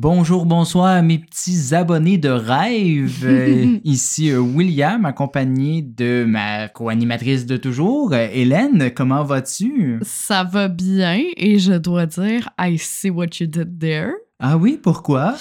Bonjour, bonsoir mes petits abonnés de rêve. Euh, ici euh, William, accompagné de ma co-animatrice de toujours, euh, Hélène. Comment vas-tu? Ça va bien et je dois dire, I see what you did there. Ah oui, pourquoi?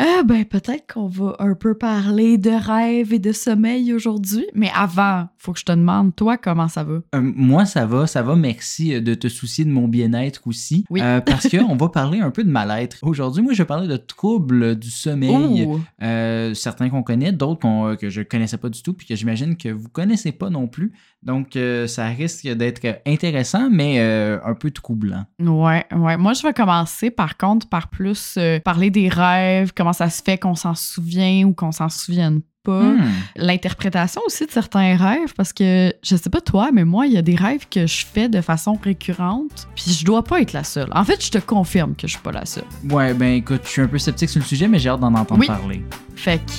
Ah ben peut-être qu'on va un peu parler de rêve et de sommeil aujourd'hui, mais avant, faut que je te demande toi comment ça va? Euh, moi ça va, ça va. Merci euh, de te soucier de mon bien-être aussi, Oui. Euh, parce que on va parler un peu de mal-être. Aujourd'hui, moi je vais parler de troubles du sommeil. Euh, certains qu'on connaît, d'autres que je connaissais pas du tout, puis que j'imagine que vous connaissez pas non plus. Donc ça risque d'être intéressant, mais un peu troublant. Ouais, ouais. Moi, je vais commencer par contre par plus parler des rêves, comment ça se fait qu'on s'en souvient ou qu'on s'en souvienne pas. Hmm. L'interprétation aussi de certains rêves, parce que je sais pas toi, mais moi, il y a des rêves que je fais de façon récurrente, puis je dois pas être la seule. En fait, je te confirme que je suis pas la seule. Ouais, ben écoute, je suis un peu sceptique sur le sujet, mais j'ai hâte d'en entendre Oui. parler. Fait que,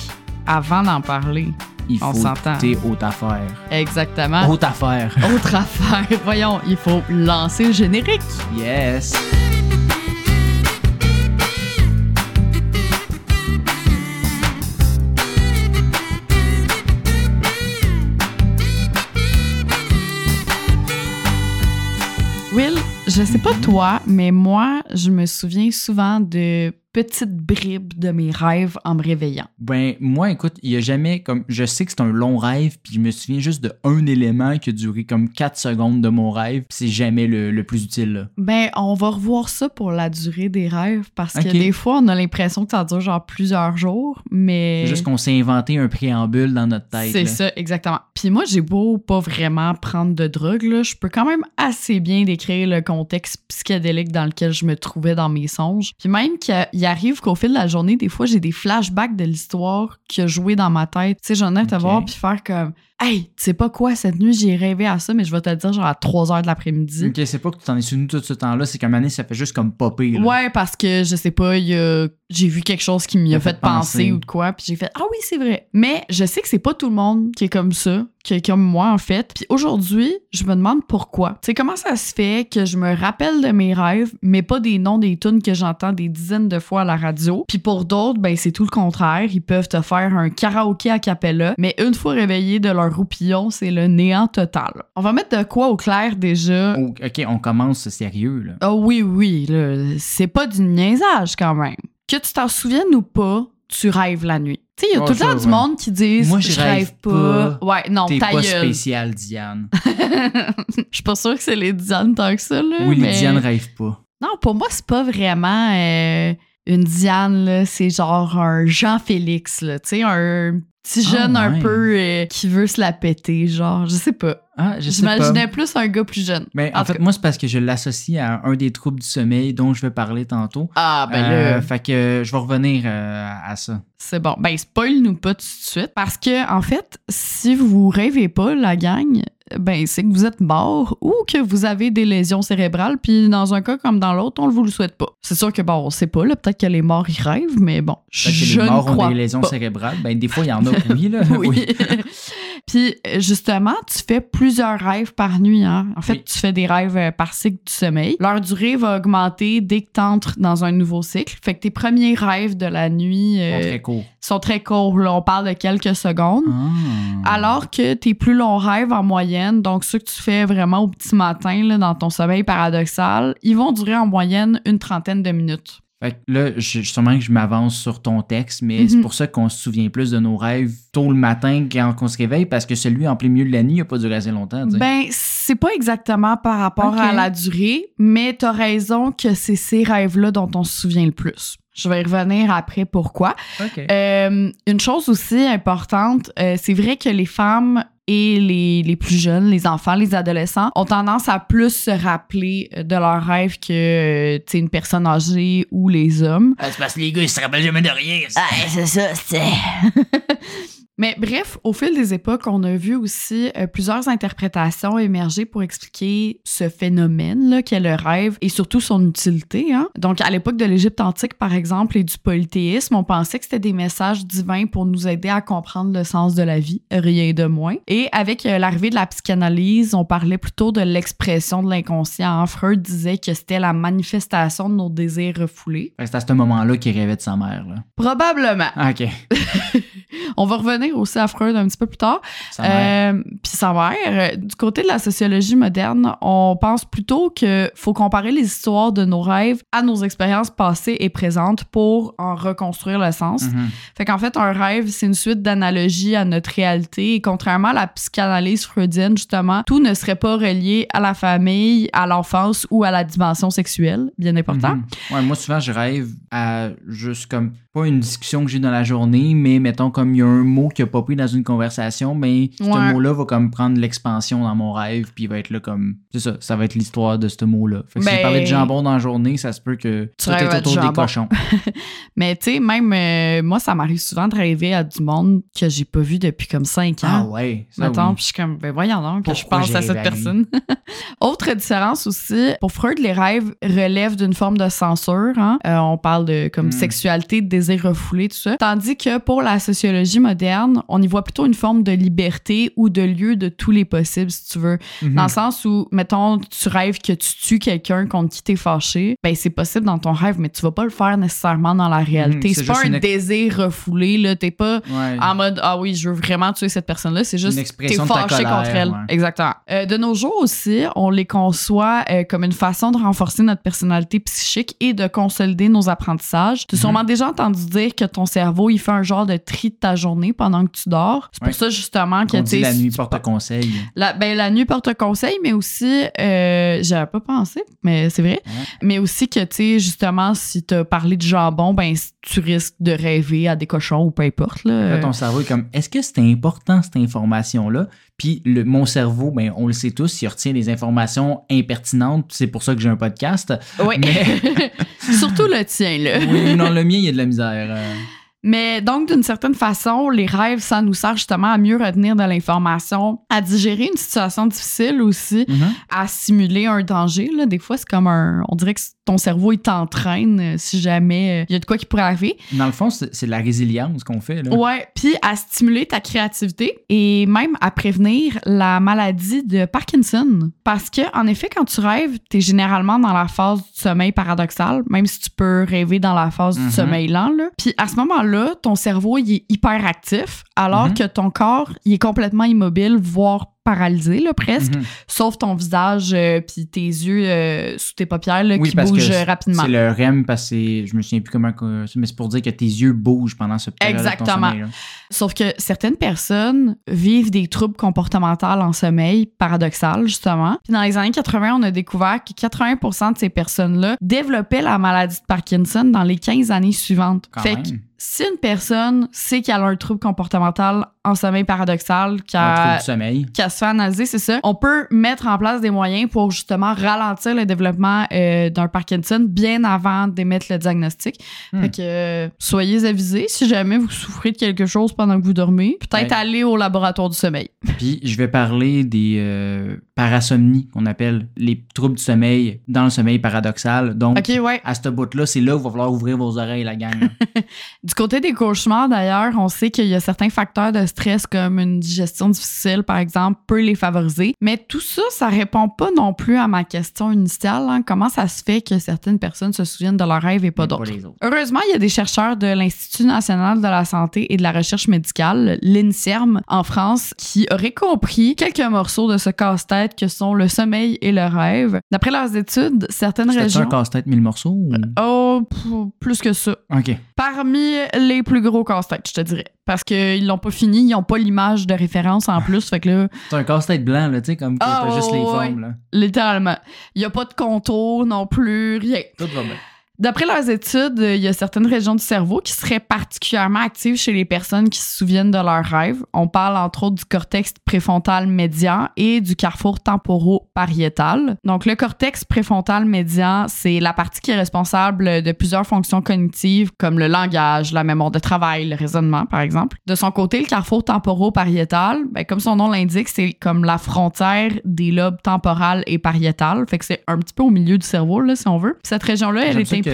avant d'en parler, Il On faut s'entend. écouter haute affaire. exactement. Haute affaire. Autre affaire, voyons, il faut lancer le générique. Yes. Will, je sais pas toi, mais moi, je me souviens souvent de petites bribes de mes rêves en me réveillant. Ben, moi, écoute, il y a jamais comme. Je sais que c'est un long rêve, puis je me souviens juste de un élément qui a duré comme 4 secondes de mon rêve, puis c'est jamais le, le plus utile, là. Ben, on va revoir ça pour la durée des rêves parce que des fois, on a l'impression que ça dure genre plusieurs jours, mais. C'est Juste qu'on s'est inventé un préambule dans notre tête. C'est ça, exactement. Puis moi, j'ai beau pas vraiment prendre de drogue, là, je peux quand même assez bien décrire le contexte psychédélique dans lequel je me trouvais dans mes songes. Puis même qu'il arrive qu'au fil de la journée, des fois, j'ai des flashbacks de l'histoire qui a joué dans ma tête. Tu sais, j'en ai à te voir puis faire comme Hey, tu sais pas quoi, cette nuit, j'ai rêvé à ça, mais je vais te le dire genre à 3 heures de l'après-midi. Ok, c'est pas que tu t'en es souvenu tout ce temps-là, c'est qu'à un moment ça fait juste comme popper. là. Ouais, parce que je sais pas, il y a- j'ai vu quelque chose qui m'y a fait penser. penser ou de quoi, puis j'ai fait ah oui c'est vrai. Mais je sais que c'est pas tout le monde qui est comme ça, qui est comme moi en fait. Puis aujourd'hui, je me demande pourquoi. Tu sais comment ça se fait que je me rappelle de mes rêves, mais pas des noms des tunes que j'entends des dizaines de fois à la radio? Puis pour d'autres, ben c'est tout le contraire. Ils peuvent te faire un karaoké à cappella, mais une fois réveillés de leur roupillon, c'est le néant total. On va mettre de quoi au clair déjà? Oh, ok, on commence sérieux, là. Ah oui, oui, là, c'est pas du niaisage quand même. Que tu t'en souviennes ou pas, tu rêves la nuit. Tu sais, il y a Oh, tout le temps du ouais. monde qui disent Moi, je je rêve pas. pas. Ouais, non, T'es pas gueule. spécial, Diane. Je suis pas sûre que c'est les Diane tant que ça, là. Oui, les Diane rêvent pas. Non, pour moi, c'est pas vraiment euh, une Diane, là. C'est genre un Jean-Félix, là. Tu sais, un petit Ah, jeune un peu euh, qui veut se la péter, genre. Je sais pas. Ah, je pas. J'imaginais plus un gars plus jeune. Mais en, fait, cas. moi, c'est parce que je l'associe à un des troubles du sommeil dont je vais parler tantôt. Ah, ben Euh, là. fait que je vais revenir euh, à ça. C'est bon. Ben, spoil-nous pas tout de suite. Parce que, en fait, si vous rêvez pas, la gang, ben, c'est que vous êtes mort ou que vous avez des lésions cérébrales. Puis, dans un cas comme dans l'autre, on ne vous le souhaite pas. C'est sûr que, bon, on sait pas, là. Peut-être que les morts y rêvent, mais bon. Fait que je les morts ne crois ont des lésions pas. cérébrales. Ben, des fois, il y en a, oui, là. Oui. Puis, euh, justement, tu fais plusieurs rêves par nuit. Hein? En fait, Oui. tu fais des rêves euh, par cycle du sommeil. Leur durée va augmenter dès que tu entres dans un nouveau cycle. Fait que tes premiers rêves de la nuit sont euh, très courts. sont très courts. Là, on parle de quelques secondes. Ah. Alors que tes plus longs rêves en moyenne, donc ceux que tu fais vraiment au petit matin là, dans ton sommeil paradoxal, ils vont durer en moyenne une trentaine de minutes. Fait que là, je, sûrement que je m'avance sur ton texte, mais c'est Mhm. pour ça qu'on se souvient plus de nos rêves tôt le matin quand on se réveille, parce que celui en plein milieu de la nuit, il n'a pas duré assez longtemps. tu sais. Ben, c'est pas exactement par rapport à la durée, mais t'as raison que c'est ces rêves-là dont on se souvient le plus. Je vais y revenir après pourquoi. OK. Euh, une chose aussi importante, euh, c'est vrai que les femmes et les, les plus jeunes, les enfants, les adolescents, ont tendance à plus se rappeler euh, de leurs rêves que euh, tu sais, une personne âgée ou les hommes. Ah, c'est parce que les gars, ils se rappellent jamais de rien. c'est ça, c'est. Mais bref, au fil des époques, on a vu aussi euh, plusieurs interprétations émerger pour expliquer ce phénomène-là qu'est le rêve et surtout son utilité. Hein? Donc, à l'époque de l'Égypte antique, par exemple, et du polythéisme, on pensait que c'était des messages divins pour nous aider à comprendre le sens de la vie, rien de moins. Et avec euh, l'arrivée de la psychanalyse, on parlait plutôt de l'expression de l'inconscient. Freud disait que c'était la manifestation de nos désirs refoulés. C'est à ce moment-là qu'il rêvait de sa mère. Là. Probablement. Ah, OK. On va revenir aussi à Freud un petit peu plus tard. Euh, Puis sa mère, euh, du côté de la sociologie moderne, on pense plutôt que faut comparer les histoires de nos rêves à nos expériences passées et présentes pour en reconstruire le sens. Mhm. Fait qu'en fait, un rêve, c'est une suite d'analogies à notre réalité. Et contrairement à la psychanalyse freudienne, justement, tout ne serait pas relié à la famille, à l'enfance ou à la dimension sexuelle, bien important. Mhm. Ouais, moi, souvent, je rêve à juste comme, pas une discussion que j'ai dans la journée, mais mettons comme il y a un mot qui a pas pris dans une conversation, mais ce Ouais. mot-là va comme prendre l'expansion dans mon rêve, puis il va être là comme, c'est ça, ça va être l'histoire de ce mot-là. Fait que si Ben- je parlais de jambon dans la journée, ça se peut que Tu tout est autour des jambon. cochons. Mais tu sais, même euh, moi, ça m'arrive souvent de rêver à du monde que j'ai pas vu depuis comme cinq ans. Ah ouais, ça Mettons, oui. puis je suis comme, ben voyons donc, que je pense à cette personne. Autre différence aussi, pour Freud, les rêves relèvent d'une forme de censure. hein. Euh, on parle de comme Mm. sexualité, de désir refoulé, tout ça. Tandis que pour la sociologie moderne, on y voit plutôt une forme de liberté ou de lieu de tous les possibles, si tu veux. Mhm. Dans le sens où, mettons, tu rêves que tu tues quelqu'un contre qui t'es fâché, ben c'est possible dans ton rêve, mais tu vas pas le faire nécessairement dans la réalité. Mhm, c'est c'est pas un une désir refoulé, là. T'es pas Ouais. en mode ah oui je veux vraiment tuer cette personne là c'est juste t'es fâché colère, contre elle ouais. exactement Euh, de nos jours aussi on les conçoit euh, comme une façon de renforcer notre personnalité psychique et de consolider nos apprentissages tu as Mhm. sûrement déjà entendu dire que ton cerveau il fait un genre de tri de ta journée pendant que tu dors c'est pour Ouais. ça justement que On tu dit la nuit tu porte conseil. la, ben, la nuit porte conseil, mais aussi, euh, j'avais pas pensé, mais c'est vrai. Ouais. Mais aussi que, tu sais, justement, si t'as parlé de jambon, ben, tu risques de rêver à des cochons ou peu importe, là. Là, ton cerveau est comme, est-ce que c'est important cette information-là? Puis le, mon cerveau, ben, on le sait tous, il retient des informations impertinentes. C'est pour ça que j'ai un podcast. Oui. Mais- Surtout le tien, là. Oui, non, le mien, il y a de la misère. euh. Mais donc, d'une certaine façon, les rêves, ça nous sert justement à mieux retenir de l'information, à digérer une situation difficile aussi, Mhm. à simuler un danger. Là. Des fois, c'est comme un. On dirait que ton cerveau, il t'entraîne euh, si jamais euh, il y a de quoi qui pourrait arriver. Dans le fond, c'est de la résilience qu'on fait. Là. Ouais, puis à stimuler ta créativité et même à prévenir la maladie de Parkinson. Parce que, en effet, quand tu rêves, tu es généralement dans la phase du sommeil paradoxal, même si tu peux rêver dans la phase du sommeil lent. Là. Puis à ce moment-là, ton cerveau, il est hyper actif, alors Mhm. que ton corps, il est complètement immobile, voire paralysé, là, presque, Mhm. sauf ton visage euh, puis tes yeux euh, sous tes paupières là, Oui, qui parce bougent rapidement. C'est le REM parce que je me souviens plus comment, mais c'est pour dire que tes yeux bougent pendant ce période Exactement. Sauf que certaines personnes vivent des troubles comportementaux en sommeil, paradoxal, justement. Puis dans les années 80, on a découvert que 80% de ces personnes-là développaient la maladie de Parkinson dans les 15 années suivantes. Quand fait même. Si une personne sait qu'elle a un trouble comportemental en sommeil paradoxal, qu'elle qu'elle se fait analyser, c'est ça. On peut mettre en place des moyens pour justement ralentir le développement euh, d'un Parkinson bien avant d'émettre le diagnostic. Hmm. Fait que euh, soyez avisés si jamais vous souffrez de quelque chose pendant que vous dormez. Peut-être Ouais. aller au laboratoire du sommeil. Puis je vais parler des euh, parasomnies qu'on appelle les troubles du sommeil dans le sommeil paradoxal. Donc, ouais. à ce bout-là, c'est là où il va falloir ouvrir vos oreilles, la gang. Du côté des cauchemars, d'ailleurs, on sait qu'il y a certains facteurs de stress comme une digestion difficile, par exemple, peut les favoriser. Mais tout ça, ça répond pas non plus à ma question initiale. hein. Comment ça se fait que certaines personnes se souviennent de leurs rêves et pas d'autres? Heureusement, il y a des chercheurs de l'Institut national de la santé et de la recherche médicale, l'INSERM, en France, qui auraient compris quelques morceaux de ce casse-tête que sont le sommeil et le rêve. D'après leurs études, certaines C'était un régions... casse-tête mille morceaux? ou- Oh, plus que ça. OK. Parmi les plus gros casse-têtes, je te dirais. Parce qu'ils l'ont pas fini, ils ont pas l'image de référence en plus. fait que là, C'est un casse-tête blanc, là, tu sais, comme Ah, t'as juste les ouais. formes, là. littéralement, il y a pas de contour non plus, rien. Tout va bien. D'après leurs études, il y a certaines régions du cerveau qui seraient particulièrement actives chez les personnes qui se souviennent de leurs rêves. On parle entre autres du cortex préfrontal médian et du carrefour temporo-pariétal. Donc, le cortex préfrontal médian, c'est la partie qui est responsable de plusieurs fonctions cognitives comme le langage, la mémoire de travail, le raisonnement, par exemple. De son côté, le carrefour temporo-pariétal, ben, comme son nom l'indique, c'est comme la frontière des lobes temporal et pariétal. Fait que c'est un petit peu au milieu du cerveau, là, si on veut. Cette région-là, elle est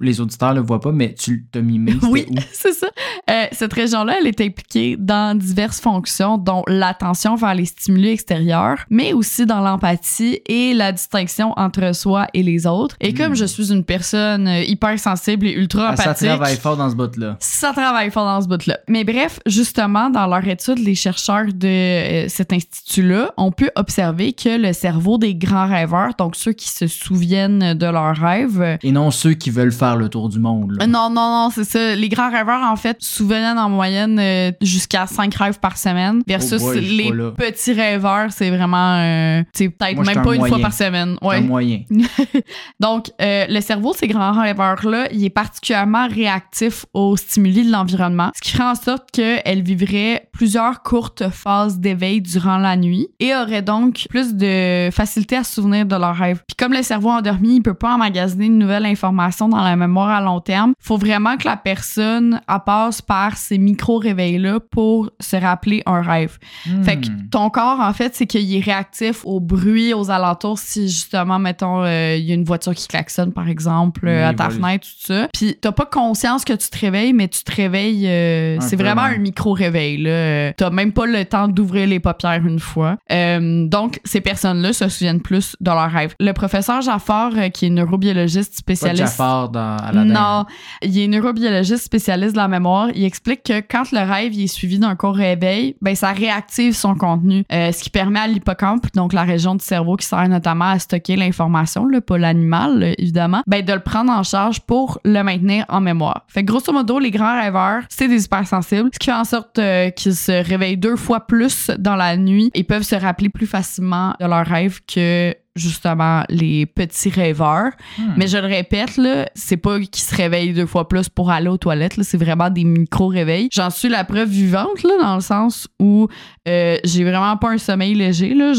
Les auditeurs le voient pas, mais tu t'as mimé. Oui, c'est ça. Euh, cette région-là, elle est impliquée dans diverses fonctions, dont l'attention vers les stimuli extérieurs, mais aussi dans l'empathie et la distinction entre soi et les autres. Et comme hmm. je suis une personne euh, hyper sensible et ultra empathique. Ça travaille fort dans ce bout-là. Ça travaille fort dans ce bout-là. Mais bref, justement, dans leur étude, les chercheurs de euh, cet institut-là ont pu observer que le cerveau des grands rêveurs, donc ceux qui se souviennent de leurs rêves. Et non ceux qui veulent faire le tour du monde. Là. Non, non, non, c'est ça. Les grands rêveurs, en fait, souvenaient en moyenne euh, jusqu'à 5 rêves par semaine. Versus oh les petits rêveurs, c'est vraiment, euh, peut-être même pas une fois par semaine. Ouais. Un moyen. Donc, euh, le cerveau de ces grands rêveurs-là, il est particulièrement réactif aux stimuli de l'environnement, ce qui ferait en sorte qu'elle vivrait plusieurs courtes phases d'éveil durant la nuit et aurait donc plus de facilité à se souvenir de leurs rêves. Puis comme le cerveau endormi, il peut pas emmagasiner une nouvelle information dans la mémoire à long terme, faut vraiment que la personne passe par ces micro-réveils-là pour se rappeler un rêve. Fait que hmm. ton corps, en fait, c'est qu'il est réactif au bruit, aux alentours. Si justement, mettons, euh, il y a une voiture qui klaxonne, par exemple, euh, à ta fenêtre, tout ça. Puis t'as pas conscience que tu te réveilles, mais tu te réveilles. Euh, c'est vraiment un micro-réveil. Là. T'as même pas le temps d'ouvrir les paupières une fois. donc, ces personnes-là se souviennent plus de leurs rêves. Le professeur Jaffar, qui est neurobiologiste spécialiste. Jaffar dans Aladdin. Non, il est neurobiologiste spécialiste de la mémoire. Il explique que quand le rêve est suivi d'un court réveil, ben ça réactive son contenu, euh, ce qui permet à l'hippocampe, donc la région du cerveau qui sert notamment à stocker l'information, pas l'animal évidemment, ben de le prendre en charge pour le maintenir en mémoire. Fait que grosso modo, les grands rêveurs, c'est des hypersensibles, ce qui fait en sorte euh, qu'ils se réveillent deux fois plus dans la nuit et peuvent se rappeler plus facilement de leurs rêves que justement les petits rêveurs. Hmm. Mais je le répète, là, c'est pas qu'ils se réveillent deux fois plus pour aller aux toilettes, c'est vraiment des micro-réveils. J'en suis la preuve vivante, là, dans le sens où euh, j'ai vraiment pas un sommeil léger, là.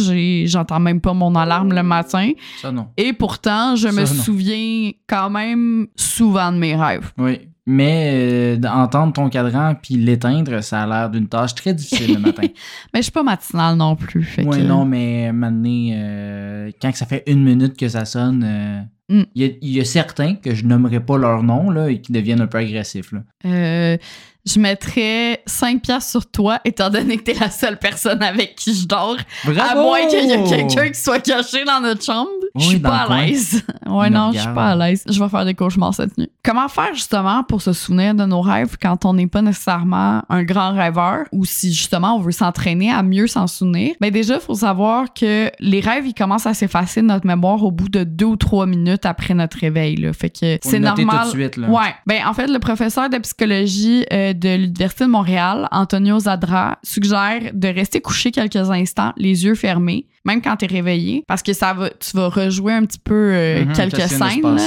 J'entends même pas mon alarme le matin. Ça non. Et pourtant, je me souviens quand même souvent de mes rêves. Oui. Mais euh, entendre ton cadran puis l'éteindre, ça a l'air d'une tâche très difficile le matin. mais je suis pas matinale non plus. Oui, non, mais maintenant, euh, quand ça fait une minute que ça sonne, euh, mm. il y, a certains que je nommerai pas leur nom là, et qui deviennent un peu agressifs. Là. Je mettrais 5 piastres sur toi, étant donné que t'es la seule personne avec qui je dors. À moins qu'il y ait quelqu'un qui soit caché dans notre chambre. je suis pas à l'aise. ouais, non, je suis pas à l'aise. Je vais faire des cauchemars cette nuit. Comment faire justement pour se souvenir de nos rêves quand on n'est pas nécessairement un grand rêveur ou si justement on veut s'entraîner à mieux s'en souvenir? Ben déjà, il faut savoir que les rêves, ils commencent à s'effacer de notre mémoire au bout de deux ou trois minutes après notre réveil. Là. Fait que c'est normal. Tout de suite, là. Ouais. Ben en fait, le professeur de psychologie euh, de l'Université de Montréal, Antonio Zadra, suggère de rester couché quelques instants, les yeux fermés, même quand tu es réveillé, parce que ça va, tu vas rejouer un petit peu euh, mhm, quelques scènes.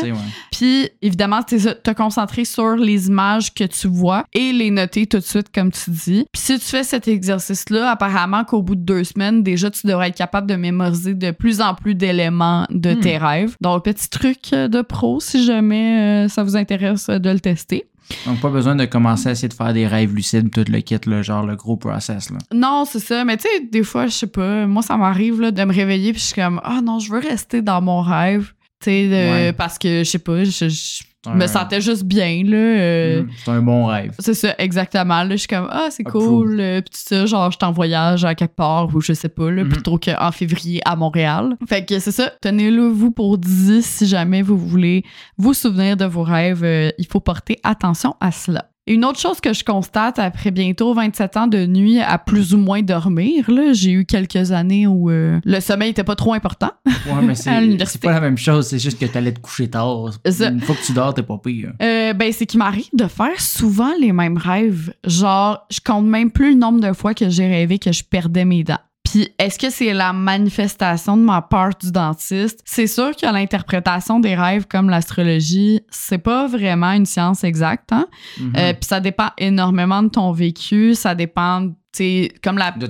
Puis, évidemment, tu te concentrer sur les images que tu vois et les noter tout de suite, comme tu dis. Puis, si tu fais cet exercice-là, apparemment qu'au bout de deux semaines, déjà, tu devrais être capable de mémoriser de plus en plus d'éléments de hmm. tes rêves. Donc, petit truc de pro, si jamais euh, ça vous intéresse de le tester. Donc, pas besoin de commencer à essayer de faire des rêves lucides, tout le kit, là, genre le gros process. Là. Non, c'est ça. Mais tu sais, des fois, je sais pas, moi, ça m'arrive de me réveiller puis je suis comme, ah non, je veux rester dans mon rêve. Tu sais, parce que, je sais pas, je, je me sentais juste bien, là. Euh, mm, c'est un bon rêve. C'est ça, exactement. Là, je suis comme, ah, c'est cool. Euh, puis ça, genre, je suis en voyage à quelque part ou je sais pas, là, plutôt qu'en février à Montréal. Fait que c'est ça. Tenez-le vous pour 10 si jamais vous voulez vous souvenir de vos rêves. Euh, il faut porter attention à cela. Une autre chose que je constate après bientôt 27 ans de nuit à plus ou moins dormir, j'ai eu quelques années où euh, le sommeil était pas trop important. Ouais, mais c'est pas la même chose, c'est juste que tu allais te coucher tard. Une fois que tu dors, t'es pas pire. Euh, ben, c'est qu'il m'arrive de faire souvent les mêmes rêves. Genre, je compte même plus le nombre de fois que j'ai rêvé que je perdais mes dents. Puis est-ce que c'est la manifestation de ma part du dentiste? C'est sûr que l'interprétation des rêves comme l'astrologie, c'est pas vraiment une science exacte. Hein? Mhm. Euh, Puis ça dépend énormément de ton vécu, ça dépend, tu sais, comme la, de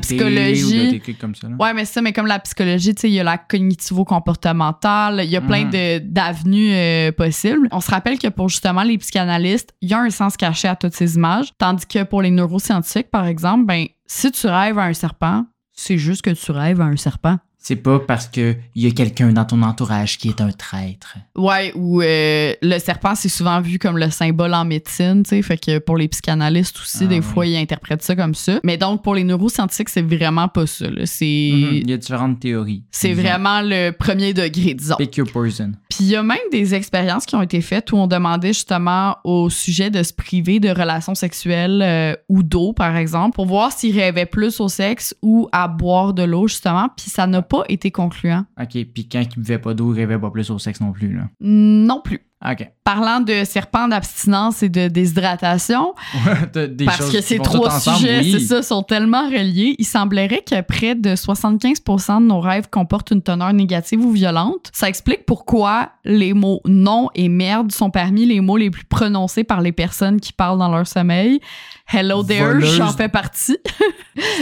psychologie. ou de tes trucs comme ça. là. Ouais, mais ça, mais comme la psychologie, tu sais, il y a la cognitivo-comportementale, il y a plein Mhm. de- d'avenues euh, possibles. On se rappelle que pour justement les psychanalystes, il y a un sens caché à toutes ces images, tandis que pour les neuroscientifiques, par exemple, ben, si tu rêves à un serpent, c'est juste que tu rêves à un serpent. C'est pas parce qu'il y a quelqu'un dans ton entourage qui est un traître. Ouais, ou euh, le serpent, c'est souvent vu comme le symbole en médecine, tu sais, fait que pour les psychanalystes aussi, Ah, des oui. fois, ils interprètent ça comme ça. Mais donc, pour les neuroscientifiques, c'est vraiment pas ça, là. C'est... Mhm. Il y a différentes théories. C'est disons. vraiment le premier degré, disons. Pick your poison. Puis il y a même des expériences qui ont été faites où on demandait justement au sujet de se priver de relations sexuelles euh, ou d'eau, par exemple, pour voir s'il rêvait plus au sexe ou à boire de l'eau, justement. Puis ça n'a pas été concluant. OK, puis quand il buvait pas d'eau, il rêvait pas plus au sexe non plus, là. Non plus. OK. Parlant de serpents d'abstinence et de déshydratation, des parce que ces trois sujets, oui. c'est ça, sont tellement reliés, il semblerait que près de 75% de nos rêves comportent une teneur négative ou violente. Ça explique pourquoi les mots non et merde sont parmi les mots les plus prononcés par les personnes qui parlent dans leur sommeil. Hello there, j'en fais partie.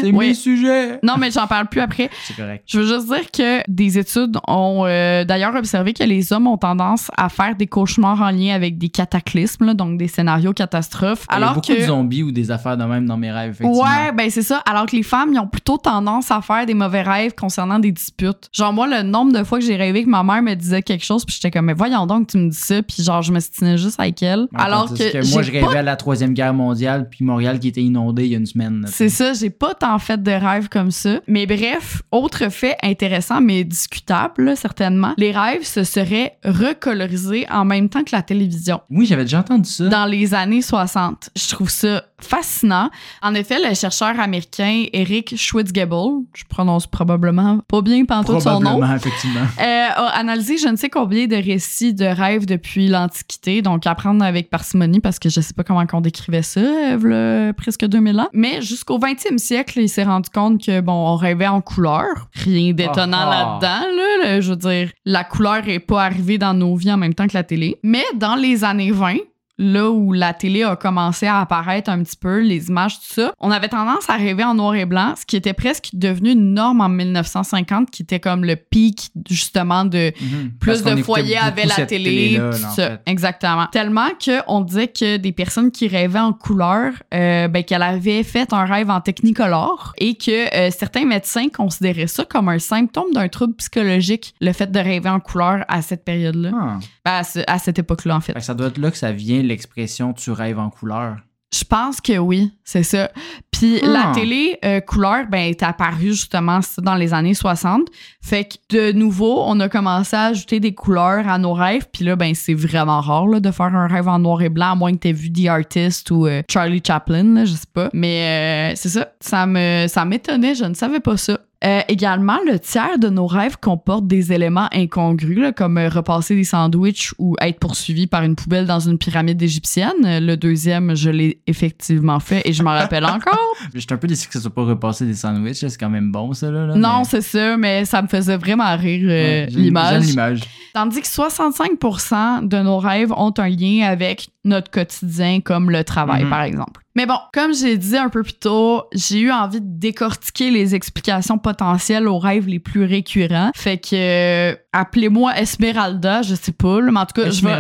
C'est Oui. mes sujets. Non, mais j'en parle plus après. C'est correct. Je veux juste dire que des études ont euh, d'ailleurs observé que les hommes ont tendance à faire des cauchemars en lien avec des cataclysmes, là, donc des scénarios catastrophes. il y a Alors beaucoup que de zombies ou des affaires de même dans mes rêves, effectivement. Ouais, ben c'est ça. Alors que les femmes, ils ont plutôt tendance à faire des mauvais rêves concernant des disputes. Genre, moi, le nombre de fois que j'ai rêvé que ma mère me disait quelque chose, puis j'étais comme, mais voyons donc, tu me dis ça, puis genre, je me juste avec elle. Ouais, Alors tandis que, moi, je pas- rêvais à la Troisième Guerre mondiale, puis Montréal qui était inondé il y a une semaine. C'est ça, j'ai pas tant fait de rêves comme ça. Mais bref, autre fait intéressant, mais discutable, là, certainement, les rêves se seraient recolorisés en même temps que la télévision. Oui, j'avais déjà entendu ça. dans les années 60. Je trouve ça fascinant. En effet, le chercheur américain Eric Schwitzgebel, je prononce probablement pas bien pantoute son nom, effectivement. euh, a analysé je ne sais combien de récits de rêves depuis l'Antiquité, donc à prendre avec parcimonie parce que je sais pas comment on décrivait ça, v'là presque 2000 ans. Mais jusqu'au 20e siècle, il s'est rendu compte que, bon, on rêvait en couleur. Rien d'étonnant Ah, ah. là-dedans, là. Je veux dire, la couleur est pas arrivée dans nos vies en même temps que la télé. Mais dans les années 20, là où la télé a commencé à apparaître un petit peu, les images, tout ça, on avait tendance à rêver en noir et blanc, ce qui était presque devenu une norme en 1950, qui était comme le pic, justement, de Mhm. plus de foyers avaient la télé, tout en ça. fait. Exactement. Tellement qu'on disait que des personnes qui rêvaient en couleur, euh, ben, qu'elles avaient fait un rêve en technicolor et que euh, certains médecins considéraient ça comme un symptôme d'un trouble psychologique, le fait de rêver en couleur à cette période-là. Ah. Ben, à, ce- à cette époque-là, en fait. Ça doit être là que ça vient l'expression tu rêves en couleur. Je pense que oui, c'est ça. Puis Ah. la télé euh, couleur, ben, est apparue justement dans les années 60. Fait que de nouveau, on a commencé à ajouter des couleurs à nos rêves. Puis là, ben, c'est vraiment rare là, de faire un rêve en noir et blanc, à moins que t'aies vu The Artist ou euh, Charlie Chaplin, là, je sais pas. Mais euh, c'est ça, ça me ça m'étonnait, je ne savais pas ça. Euh, également, le tiers de nos rêves comporte des éléments incongrus, là, comme euh, repasser des sandwichs ou être poursuivi par une poubelle dans une pyramide égyptienne. Euh, Le deuxième, je l'ai effectivement fait et je m'en rappelle encore. J'étais un peu déçu que ça soit pas repassé des sandwichs. C'est quand même bon, ça. Là, là, non, mais- c'est ça, mais ça me faisait vraiment rire euh, Ouais, l'image. l'image. Tandis que 65% de nos rêves ont un lien avec notre quotidien, comme le travail, Mhm. par exemple. Mais bon, comme j'ai dit un peu plus tôt, j'ai eu envie de décortiquer les explications potentielles aux rêves les plus récurrents. Fait que, euh, appelez-moi Esmeralda, je sais pas, là, mais en tout cas, je vais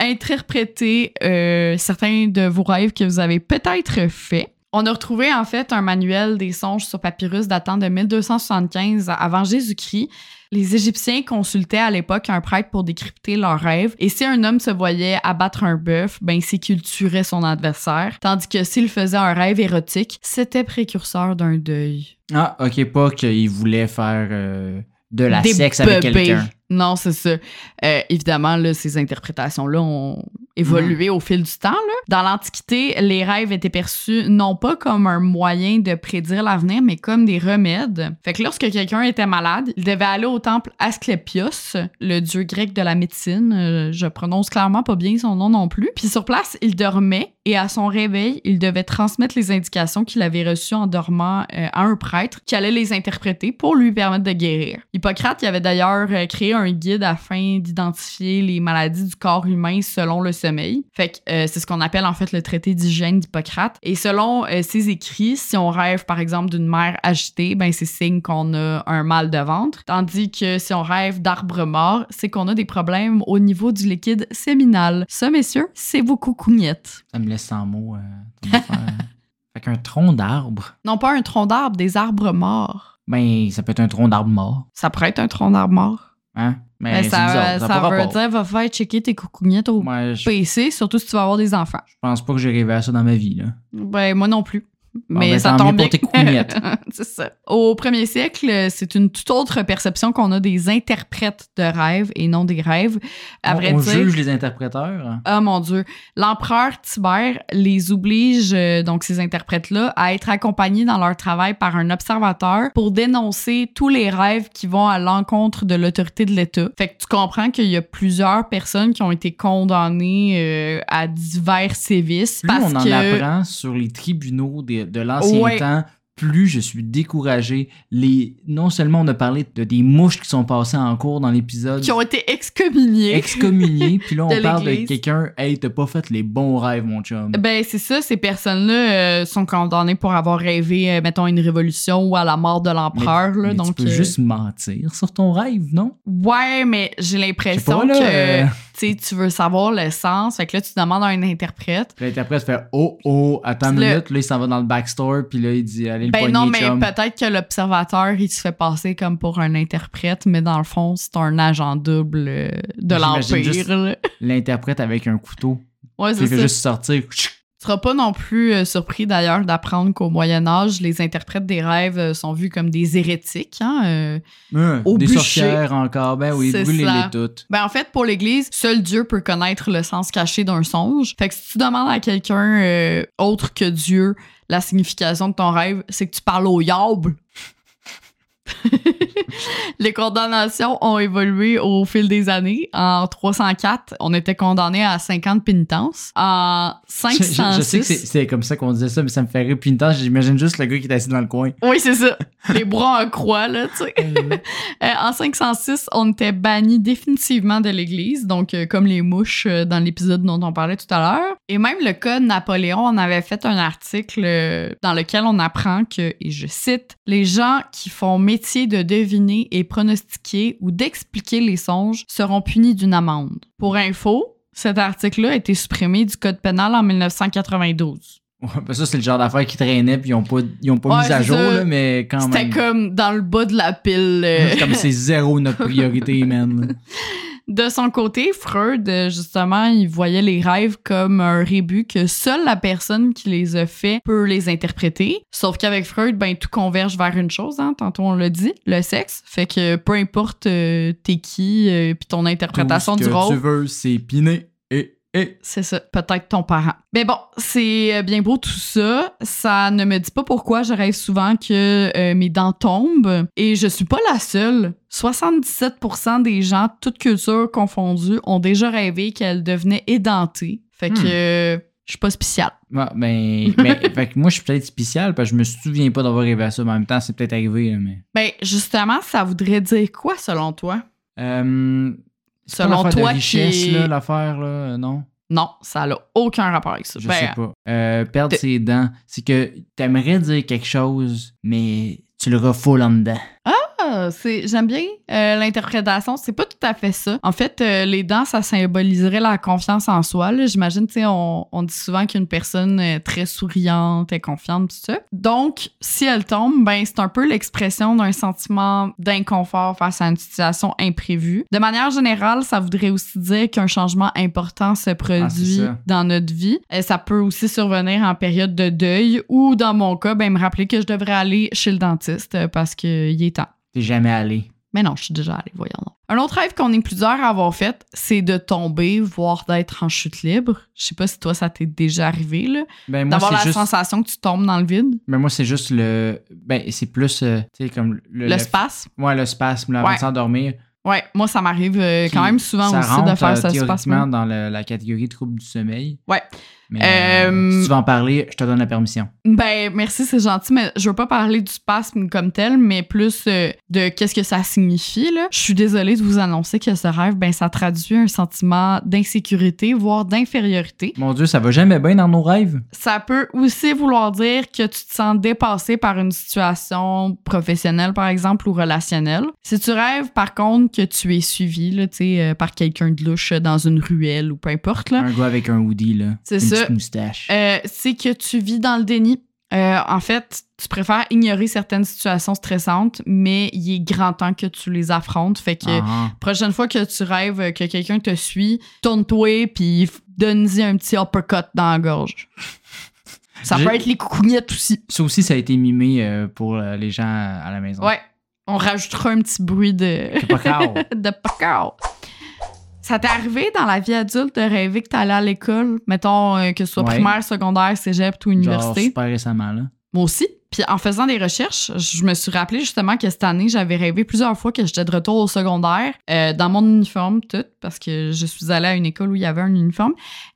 interpréter euh, certains de vos rêves que vous avez peut-être faits. On a retrouvé en fait un manuel des songes sur papyrus datant de 1275 avant Jésus-Christ. Les Égyptiens consultaient à l'époque un prêtre pour décrypter leurs rêves. Et si un homme se voyait abattre un bœuf, ben c'est qu'il tuerait son adversaire. Tandis que s'il faisait un rêve érotique, c'était précurseur d'un deuil. Ah, ok, pas qu'il voulait faire euh, de la Des sexe avec quelqu'un. Non, c'est ça. Euh, évidemment, là, ces interprétations-là ont évolué au fil du temps. Là. Dans l'Antiquité, les rêves étaient perçus non pas comme un moyen de prédire l'avenir, mais comme des remèdes. Fait que lorsque quelqu'un était malade, il devait aller au temple Asclépios, le dieu grec de la médecine. Euh, je prononce clairement pas bien son nom non plus. Puis sur place, il dormait et à son réveil, il devait transmettre les indications qu'il avait reçues en dormant euh, à un prêtre qui allait les interpréter pour lui permettre de guérir. Hippocrate il avait d'ailleurs euh, créé un guide afin d'identifier les maladies du corps humain selon le sommeil. Fait que euh, c'est ce qu'on appelle en fait le traité d'hygiène d'Hippocrate. Et selon ses écrits, si on rêve par exemple d'une mère agitée, ben c'est signe qu'on a un mal de ventre. Tandis que si on rêve d'arbres morts, c'est qu'on a des problèmes au niveau du liquide séminal. Ça, messieurs, c'est beaucoup cougnette. Ça me laisse sans mots. fait qu'un tronc d'arbre? Non, pas un tronc d'arbre, des arbres morts. Ben, ça peut être un tronc d'arbre mort. Ça pourrait être un tronc d'arbre mort. Hein? Mais Mais ça, bizarre, ça, veut rapport. dire, va faire checker tes coucougnettes au Moi, je PC, surtout si tu vas avoir des enfants. je pense pas que j'ai rêvé à ça dans ma vie. Là. Ben, moi non plus. Bon, Mais ben, ça tombe bien. c'est ça. Au premier siècle, c'est une toute autre perception qu'on a des interprètes de rêves et non des rêves. À on vrai on dire. juge les interpréteurs. Oh mon Dieu. L'empereur Tibère les oblige, euh, donc ces interprètes-là, à être accompagnés dans leur travail par un observateur pour dénoncer tous les rêves qui vont à l'encontre de l'autorité de l'État. Fait que tu comprends qu'il y a plusieurs personnes qui ont été condamnées euh, à divers sévices. Plus parce on en que... apprend sur les tribunaux de, de l'ancien Ouais. temps, plus je suis découragé. Les, non seulement on a parlé de des mouches qui sont passées en cours dans l'épisode, qui ont été excommuniés. excommuniés, puis là on de parle de quelqu'un, hey, t'as pas fait les bons rêves, mon chum. Ben, c'est ça, ces personnes-là euh, sont condamnées pour avoir rêvé, euh, mettons, une révolution ou à la mort de l'empereur. là, Mais donc, tu peux euh, juste mentir sur ton rêve, non? Ouais, mais j'ai l'impression pas, là. que sais, tu veux savoir le sens. Fait que là, tu demandes à un interprète. L'interprète fait Oh, oh, attends une minute, là il s'en va dans le backstore, puis là il dit Allez, le Ben non, mais peut-être que l'observateur, il se fait passer comme pour un interprète, mais dans le fond, c'est un agent double euh, de l'Empire. L'interprète avec un couteau. Ouais, c'est il fait juste sortir. Seras pas non plus euh, surpris d'ailleurs d'apprendre qu'au Moyen Âge, les interprètes des rêves euh, sont vus comme des hérétiques. Hein? euh. Euh, Au des bûcher. sorcières encore, ben oui, brûlez-les toutes. Ben en fait, pour l'Église, seul Dieu peut connaître le sens caché d'un songe. Fait que si tu demandes à quelqu'un euh, autre que Dieu la signification de ton rêve, c'est que tu parles au diable. Les condamnations ont évolué au fil des années. En 304, on était condamné à 50 pénitences. En Je, je- 506... je sais que c'est- comme ça qu'on disait ça, mais ça me fait rire. Temps, j'imagine juste le gars qui est assis dans le coin. Oui, c'est ça. Les bras en croix, là, tu sais. Euh, en 506, on était banni définitivement de l'Église, donc euh, comme les mouches euh, dans l'épisode dont on parlait tout à l'heure. Et même le cas de Napoléon, on avait fait un article euh, dans lequel on apprend que, et je cite, les gens qui font métier de deviner et pronostiquer ou d'expliquer les songes seront punis d'une amende. Pour info, cet article-là a été supprimé du Code pénal en 1992. Ouais, ben ça, c'est le genre d'affaires qui traînaient, puis ils ont pas, ils ont pas Ouais, mis à jour, là, mais quand C'était même. comme dans le bas de la pile. euh, C'est comme c'est zéro notre priorité, man. De son côté, Freud, euh, justement, il voyait les rêves comme un rébut que seule la personne qui les a fait peut les interpréter. Sauf qu'avec Freud, ben tout converge vers une chose, hein, tantôt on l'a dit, le sexe. Fait que peu importe euh, t'es qui, euh, puis ton interprétation Tout ce du que rôle, tu veux, c'est piner. C'est ça, peut-être ton parent. Mais bon, c'est euh, bien beau tout ça. Ça ne me dit pas pourquoi je rêve souvent que euh, mes dents tombent. Et je suis pas la seule. 77% des gens, toutes cultures confondues, ont déjà rêvé qu'elles devenaient édentées. Fait que Hmm. euh, je suis pas spéciale. Ouais, ben, mais, fait que moi, je suis peut-être spécial, parce que je me souviens pas d'avoir rêvé à ça, mais en même temps, c'est peut-être arrivé, là, mais. Ben, justement, ça voudrait dire quoi selon toi? Euh, Selon toi de richesse, qui- l'affaire, là, non? Non, ça n'a aucun rapport avec ça. Je Ben, sais pas. Euh, perdre ses dents, c'est que t'aimerais dire quelque chose, mais tu le refoules en dedans. Ah, c'est j'aime bien euh, l'interprétation. C'est pas tout à fait ça. En fait, euh, les dents, ça symboliserait la confiance en soi. là. J'imagine, tu sais, on, on dit souvent qu'une personne est très souriante, est confiante, tout ça. Donc, si elle tombe, ben c'est un peu l'expression d'un sentiment d'inconfort face à une situation imprévue. De manière générale, ça voudrait aussi dire qu'un changement important se produit ça. dans notre vie. Et ça peut aussi survenir en période de deuil ou, dans mon cas, ben me rappeler que je devrais aller chez le dentiste euh, parce qu'il est. T'es jamais allé. Mais non, je suis déjà allée, voyons. Un autre rêve qu'on est plusieurs à avoir fait, c'est de tomber, voire d'être en chute libre. Je sais pas si toi, ça t'est déjà arrivé, là. Ben, moi, D'avoir la juste... sensation que tu tombes dans le vide. Ben, moi, c'est juste le... Ben, c'est plus, euh, tu sais, comme... Le, Le spasme. Ouais, le spasme, là, avant Ouais. de s'endormir. Ouais, moi, ça m'arrive euh, quand même souvent aussi rentre, de faire euh, ce spasme. dans le- la catégorie trouble du sommeil. Ouais. Mais euh, Euh, si tu veux en parler, je te donne la permission. Ben, merci, c'est gentil, mais je veux pas parler du spasme comme tel, mais plus euh, de qu'est-ce que ça signifie, là. Je suis désolée de vous annoncer que ce rêve, ben, ça traduit un sentiment d'insécurité, voire d'infériorité. Mon Dieu, ça va jamais bien dans nos rêves. Ça peut aussi vouloir dire que tu te sens dépassé par une situation professionnelle, par exemple, ou relationnelle. Si tu rêves, par contre, que tu es suivi, là, tu sais, euh, par quelqu'un de louche dans une ruelle ou peu importe, là, Un gars avec un hoodie, là. C'est une ça. moustache. Euh, c'est que tu vis dans le déni. Euh, en fait, tu préfères ignorer certaines situations stressantes, mais il est grand temps que tu les affrontes. Fait que Ah, prochaine fois que tu rêves que quelqu'un te suit, tourne-toi puis donne-y un petit uppercut dans la gorge. Ça peut être les coucougnettes aussi. Ça aussi, ça a été mimé euh, pour euh, les gens à la maison. Ouais. On rajoutera un petit bruit de, de pacao. Ça t'est arrivé dans la vie adulte de rêver que t'allais à l'école, mettons euh, que ce soit Ouais. primaire, secondaire, cégep ou Genre université? super récemment, là. Moi aussi. Puis en faisant des recherches, je me suis rappelé justement que cette année, j'avais rêvé plusieurs fois que j'étais de retour au secondaire, euh, dans mon uniforme, tout, parce que je suis allée à une école où il y avait un uniforme.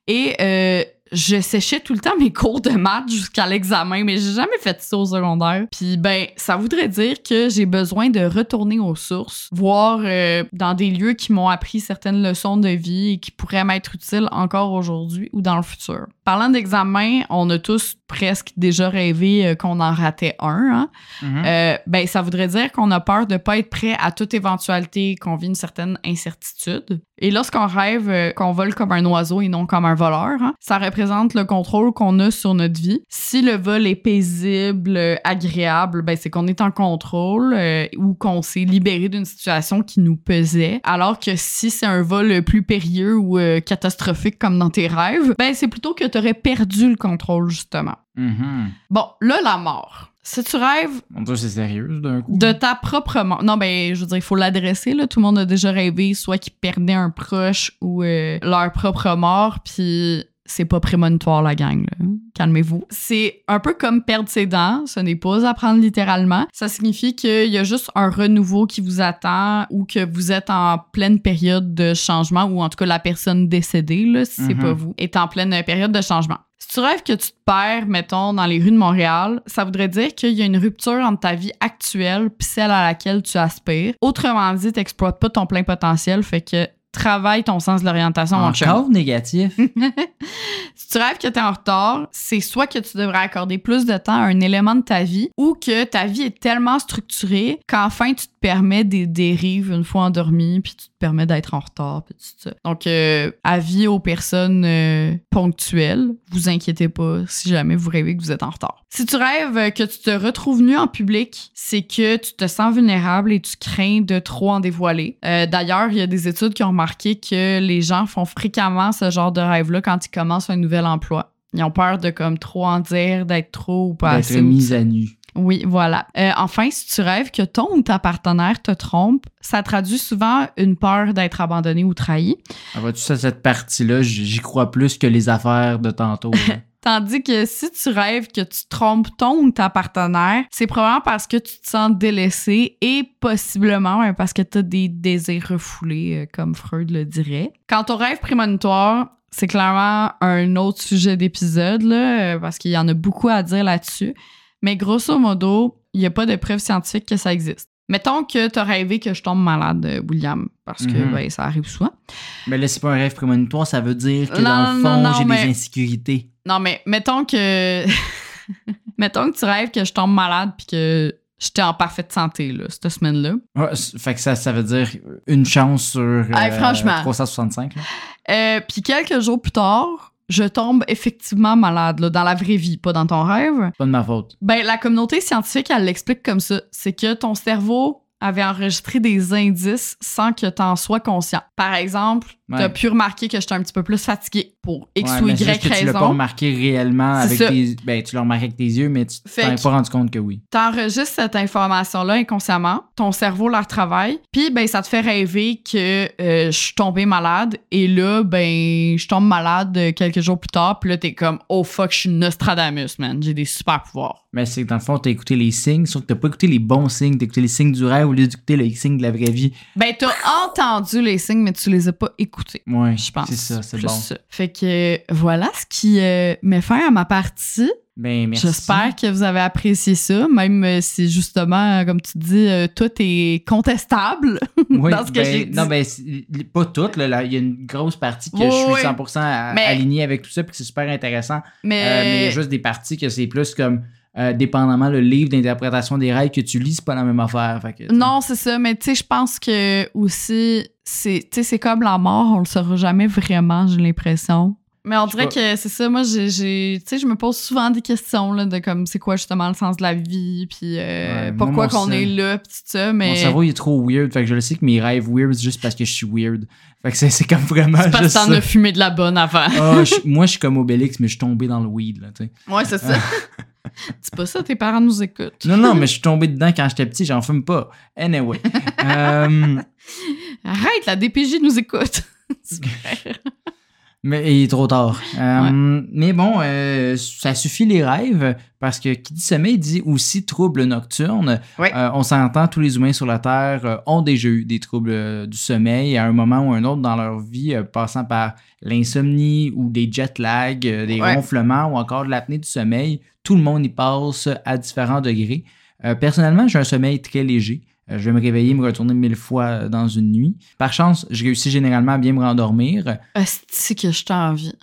Et euh, je séchais tout le temps mes cours de maths jusqu'à l'examen, mais j'ai jamais fait ça au secondaire. Puis ben, ça voudrait dire que j'ai besoin de retourner aux sources, voir euh, dans des lieux qui m'ont appris certaines leçons de vie et qui pourraient m'être utiles encore aujourd'hui ou dans le futur. Parlant d'examen, on a tous presque déjà rêvé euh, qu'on en ratait un. Hein? Mhm. Euh, ben, ça voudrait dire qu'on a peur de pas être prêt à toute éventualité, qu'on vit une certaine incertitude. Et lorsqu'on rêve euh, qu'on vole comme un oiseau et non comme un voleur, hein, ça représente le contrôle qu'on a sur notre vie. Si le vol est paisible, euh, agréable, ben, c'est qu'on est en contrôle euh, ou qu'on s'est libéré d'une situation qui nous pesait. Alors que si c'est un vol plus périlleux ou euh, catastrophique comme dans tes rêves, ben, c'est plutôt que tu aurais perdu le contrôle, justement. Mhm. Bon, là, la mort. Si tu rêves Mon Dieu, c'est sérieux, d'un coup. de ta propre mort. Non, ben, je veux dire, il faut l'adresser, là. Tout le monde a déjà rêvé, soit qu'ils perdaient un proche ou euh, leur propre mort, puis c'est pas prémonitoire, la gang, là. Calmez-vous. C'est un peu comme perdre ses dents. Ce n'est pas à prendre littéralement. Ça signifie qu'il y a juste un renouveau qui vous attend ou que vous êtes en pleine période de changement ou en tout cas la personne décédée, là, si c'est Mhm. pas vous, est en pleine période de changement. Si tu rêves que tu te perds, mettons, dans les rues de Montréal, ça voudrait dire qu'il y a une rupture entre ta vie actuelle puis celle à laquelle tu aspires. Autrement dit, t'exploites pas ton plein potentiel, fait que travaille ton sens de l'orientation. Encore négatif. Si tu rêves que tu es en retard, c'est soit que tu devrais accorder plus de temps à un élément de ta vie ou que ta vie est tellement structurée qu'enfin tu te permets des dérives une fois endormi puis tu te permets d'être en retard puis tout ça. Donc euh, avis aux personnes euh, ponctuelles, vous inquiétez pas si jamais vous rêvez que vous êtes en retard. Si tu rêves que tu te retrouves nu en public, c'est que tu te sens vulnérable et tu crains de trop en dévoiler. Euh, D'ailleurs, il y a des études qui ont remarqué que les gens font fréquemment ce genre de rêve-là quand ils commencent un nouvel emploi. Ils ont peur de comme trop en dire, d'être trop ou pas D'être assez. mise à nu. Oui, voilà. Euh, enfin, si tu rêves que ton ou ta partenaire te trompe, ça traduit souvent une peur d'être abandonné ou trahi. Ah, Vois-tu, ça, cette partie-là, j'y crois plus que les affaires de tantôt. Tandis que si tu rêves que tu trompes ton ou ta partenaire, c'est probablement parce que tu te sens délaissé et possiblement hein, parce que tu as des désirs refoulés, euh, comme Freud le dirait. Quant au rêve prémonitoire, c'est clairement un autre sujet d'épisode, là, euh, parce qu'il y en a beaucoup à dire là-dessus. Mais grosso modo, il n'y a pas de preuve scientifique que ça existe. Mettons que tu as rêvé que je tombe malade, euh, William, parce que Mhm. ben, ça arrive souvent. Mais là, c'est pas un rêve prémonitoire, ça veut dire que Non, dans le fond, j'ai mais- des insécurités. Non, mais mettons que. mettons que tu rêves que je tombe malade puis que j'étais en parfaite santé, là, cette semaine-là. Ouais, fait que ça, ça veut dire une chance sur euh, Hey, franchement. 365. là. Euh, puis quelques jours plus tard, je tombe effectivement malade, là, dans la vraie vie, pas dans ton rêve. Pas de ma faute. Ben, la communauté scientifique, elle l'explique comme ça. C'est que ton cerveau avait enregistré des indices sans que tu en sois conscient. Par exemple, T'as Ouais. pu remarquer que j'étais un petit peu plus fatiguée pour X Ouais, ou Y juste que tu l'as pas raison. remarqué réellement avec ça. tes... Ben, tu l'as remarqué avec tes yeux, mais tu t'en es pas rendu compte que oui. T'enregistres cette information-là inconsciemment, ton cerveau la retravaille, puis ben ça te fait rêver que euh, je suis tombée malade et là ben je tombe malade euh, quelques jours plus tard, puis là t'es comme oh fuck je suis Nostradamus man, j'ai des super pouvoirs. Mais c'est que dans le fond, t'as écouté les signes, sauf que t'as pas écouté les bons signes, t'as écouté les signes du rêve au lieu d'écouter les signes de la vraie vie. Ben t'as entendu les signes mais tu les as pas écoutés. Ouais, Je pense. c'est ça, c'est bon. ça. Fait que voilà ce qui euh, met fin à ma partie. Ben, merci. J'espère que vous avez apprécié ça, même euh, si justement, euh, comme tu dis, euh, tout est contestable Oui, dans ce que ben, j'ai dit. Non, ben, pas là, là. Il y a une grosse partie que Oui, je suis oui. 100% à- Mais- aligné avec tout ça, puis c'est super intéressant. Mais, Euh, mais il y a juste des parties que c'est plus comme, euh, dépendamment le livre d'interprétation des rêves que tu lis, c'est pas la même affaire. Non, c'est ça. Mais tu sais, je pense que aussi, c'est comme la mort, on le saura jamais vraiment, j'ai l'impression. Mais on dirait que c'est ça. Moi, j'ai, tu sais, je me pose souvent des questions là, de comme c'est quoi justement le sens de la vie, puis euh, Ouais, pourquoi qu'on est là, puis tout ça. Mais Mon cerveau, il est trop weird. Fait que je le sais que mes rêves weird, c'est juste parce que je suis weird. Fait que c'est, c'est comme vraiment c'est parce que t'en as fumé de la bonne avant. Ah, je- moi, je suis comme Obélix, mais je suis tombé dans le weed, là, tu sais. ouais, c'est ça. c'est pas ça, tes parents nous écoutent. Non, non, mais je suis tombé dedans quand j'étais petit, j'en fume pas. Anyway. Euh, Arrête, la DPJ nous écoute. mais il est trop tard. Euh, Mais bon, euh, ça suffit les rêves, parce que qui dit sommeil dit aussi trouble nocturne. Ouais. Euh, on s'entend, tous les humains sur la Terre ont déjà eu des troubles du sommeil à un moment ou un autre dans leur vie, passant par l'insomnie ou des jet lags, des Ouais. ronflements ou encore de l'apnée du sommeil. Tout le monde y passe à différents degrés. Personnellement, j'ai un sommeil très léger. Euh, Je vais me réveiller, me retourner mille fois dans une nuit. Par chance, je réussis généralement à bien me rendormir. Asti que je t'en envie.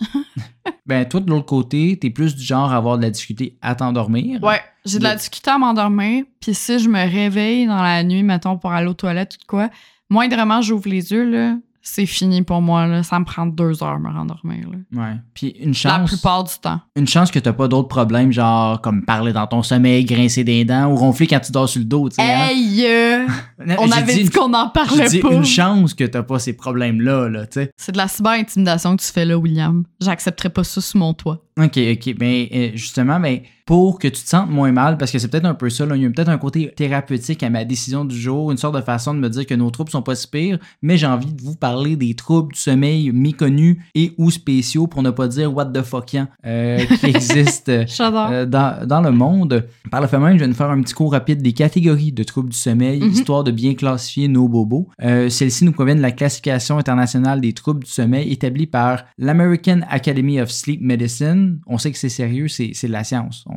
Ben, toi, de l'autre côté, t'es plus du genre à avoir de la difficulté à t'endormir. Ouais, j'ai de la difficulté à m'endormir. Puis si je me réveille dans la nuit, mettons, pour aller aux toilettes ou de quoi, moindrement j'ouvre les yeux, là, c'est fini pour moi. Là. Ça me prend deux heures me rendormir. Là. Ouais. Puis une La chance, plupart du temps. une chance que t'as pas d'autres problèmes, genre comme parler dans ton sommeil, grincer des dents ou ronfler quand tu dors sur le dos, tu sais. hein? Hey! euh, Non, on avait dit qu'on j'ai parlait dit pas. une chance que t'as pas ces problèmes-là, là, tu sais. C'est de la cyber-intimidation que tu fais là, William. J'accepterai pas ça sous mon toit. OK, OK. Ben, euh, justement, ben, pour que tu te sentes moins mal, parce que c'est peut-être un peu ça, là, il y a peut-être un côté thérapeutique à ma décision du jour, une sorte de façon de me dire que nos troubles sont pas si pires, mais j'ai envie de vous parler des troubles du sommeil méconnus et ou spéciaux, pour ne pas dire what the fuckian, euh, qui existent euh, euh, dans, dans le monde. Par le fait même, je vais nous faire un petit cours rapide des catégories de troubles du sommeil, Mhm. histoire de bien classifier nos bobos. Euh, Celles-ci nous proviennent de la classification internationale des troubles du sommeil établie par l'American Academy of Sleep Medicine. On sait que c'est sérieux, c'est de la science. On-.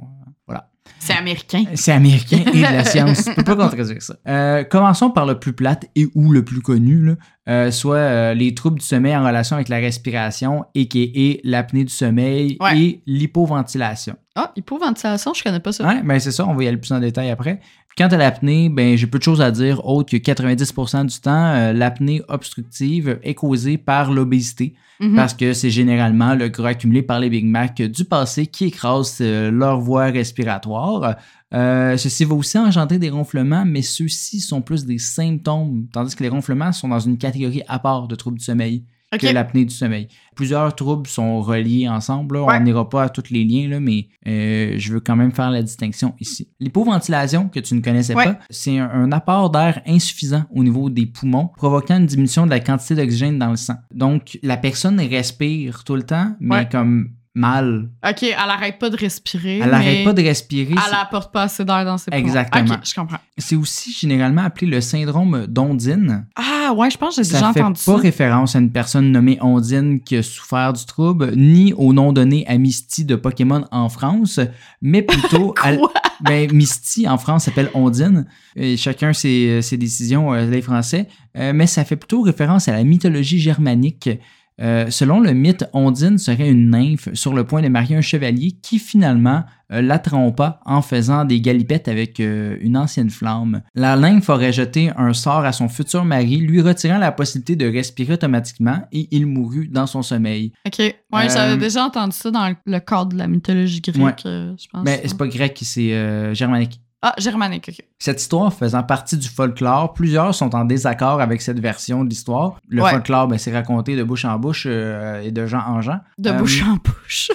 C'est américain. C'est américain et de la science. Tu peux pas contredire ça. Euh, commençons par le plus plate et ou le plus connu, là. Euh, soit euh, les troubles du sommeil en relation avec la respiration, a.k.a. l'apnée du sommeil Ouais. et l'hypoventilation. Ah, hypoventilation, je connais pas ça. Ouais, ben c'est ça, on va y aller plus en détail après. Quant à l'apnée, ben j'ai peu de choses à dire autre que 90% du temps, euh, l'apnée obstructive est causée par l'obésité Mhm. parce que c'est généralement le gras accumulé par les Big Mac du passé qui écrase leur voie respiratoire. Euh, ceci va aussi engendrer des ronflements, mais ceux-ci sont plus des symptômes, tandis que les ronflements sont dans une catégorie à part de troubles du sommeil Ok. que l'apnée du sommeil. Plusieurs troubles sont reliés ensemble. là. Ouais. On n'ira pas à tous les liens, là, mais euh, je veux quand même faire la distinction ici. L'hypoventilation, que tu ne connaissais Ouais. pas, c'est un, un apport d'air insuffisant au niveau des poumons, provoquant une diminution de la quantité d'oxygène dans le sang. Donc, la personne respire tout le temps, mais Ouais. comme mal. Ok, elle arrête pas de respirer. Elle n'arrête mais pas de respirer. Elle apporte pas assez d'air dans ses poumons. Exactement. Ok, je comprends. C'est aussi généralement appelé le syndrome d'Ondine. Ah, ouais, je pense que j'ai Ça déjà fait entendu pas ça. référence à une personne nommée Ondine qui a souffert du trouble, ni au nom donné à Misty de Pokémon en France, mais plutôt à Quoi? ben, Misty en France s'appelle Ondine. Et chacun ses, ses décisions, euh, les Français, Euh, mais ça fait plutôt référence à la mythologie germanique. Euh, selon le mythe, Ondine serait une nymphe sur le point de marier un chevalier qui finalement euh, la trompa en faisant des galipettes avec euh, une ancienne flamme. La nymphe aurait jeté un sort à son futur mari, lui retirant la possibilité de respirer automatiquement et il mourut dans son sommeil. Ok. Ouais, j'avais déjà entendu ça dans le cadre de la mythologie grecque, Ouais. je pense. Mais c'est pas grec, c'est germanique. Ah, germanique, ok. Cette histoire faisant partie du folklore, plusieurs sont en désaccord avec cette version de l'histoire. Le Ouais. folklore, ben, c'est raconté de bouche en bouche euh, et de gens en gens. De Euh, bouche en bouche.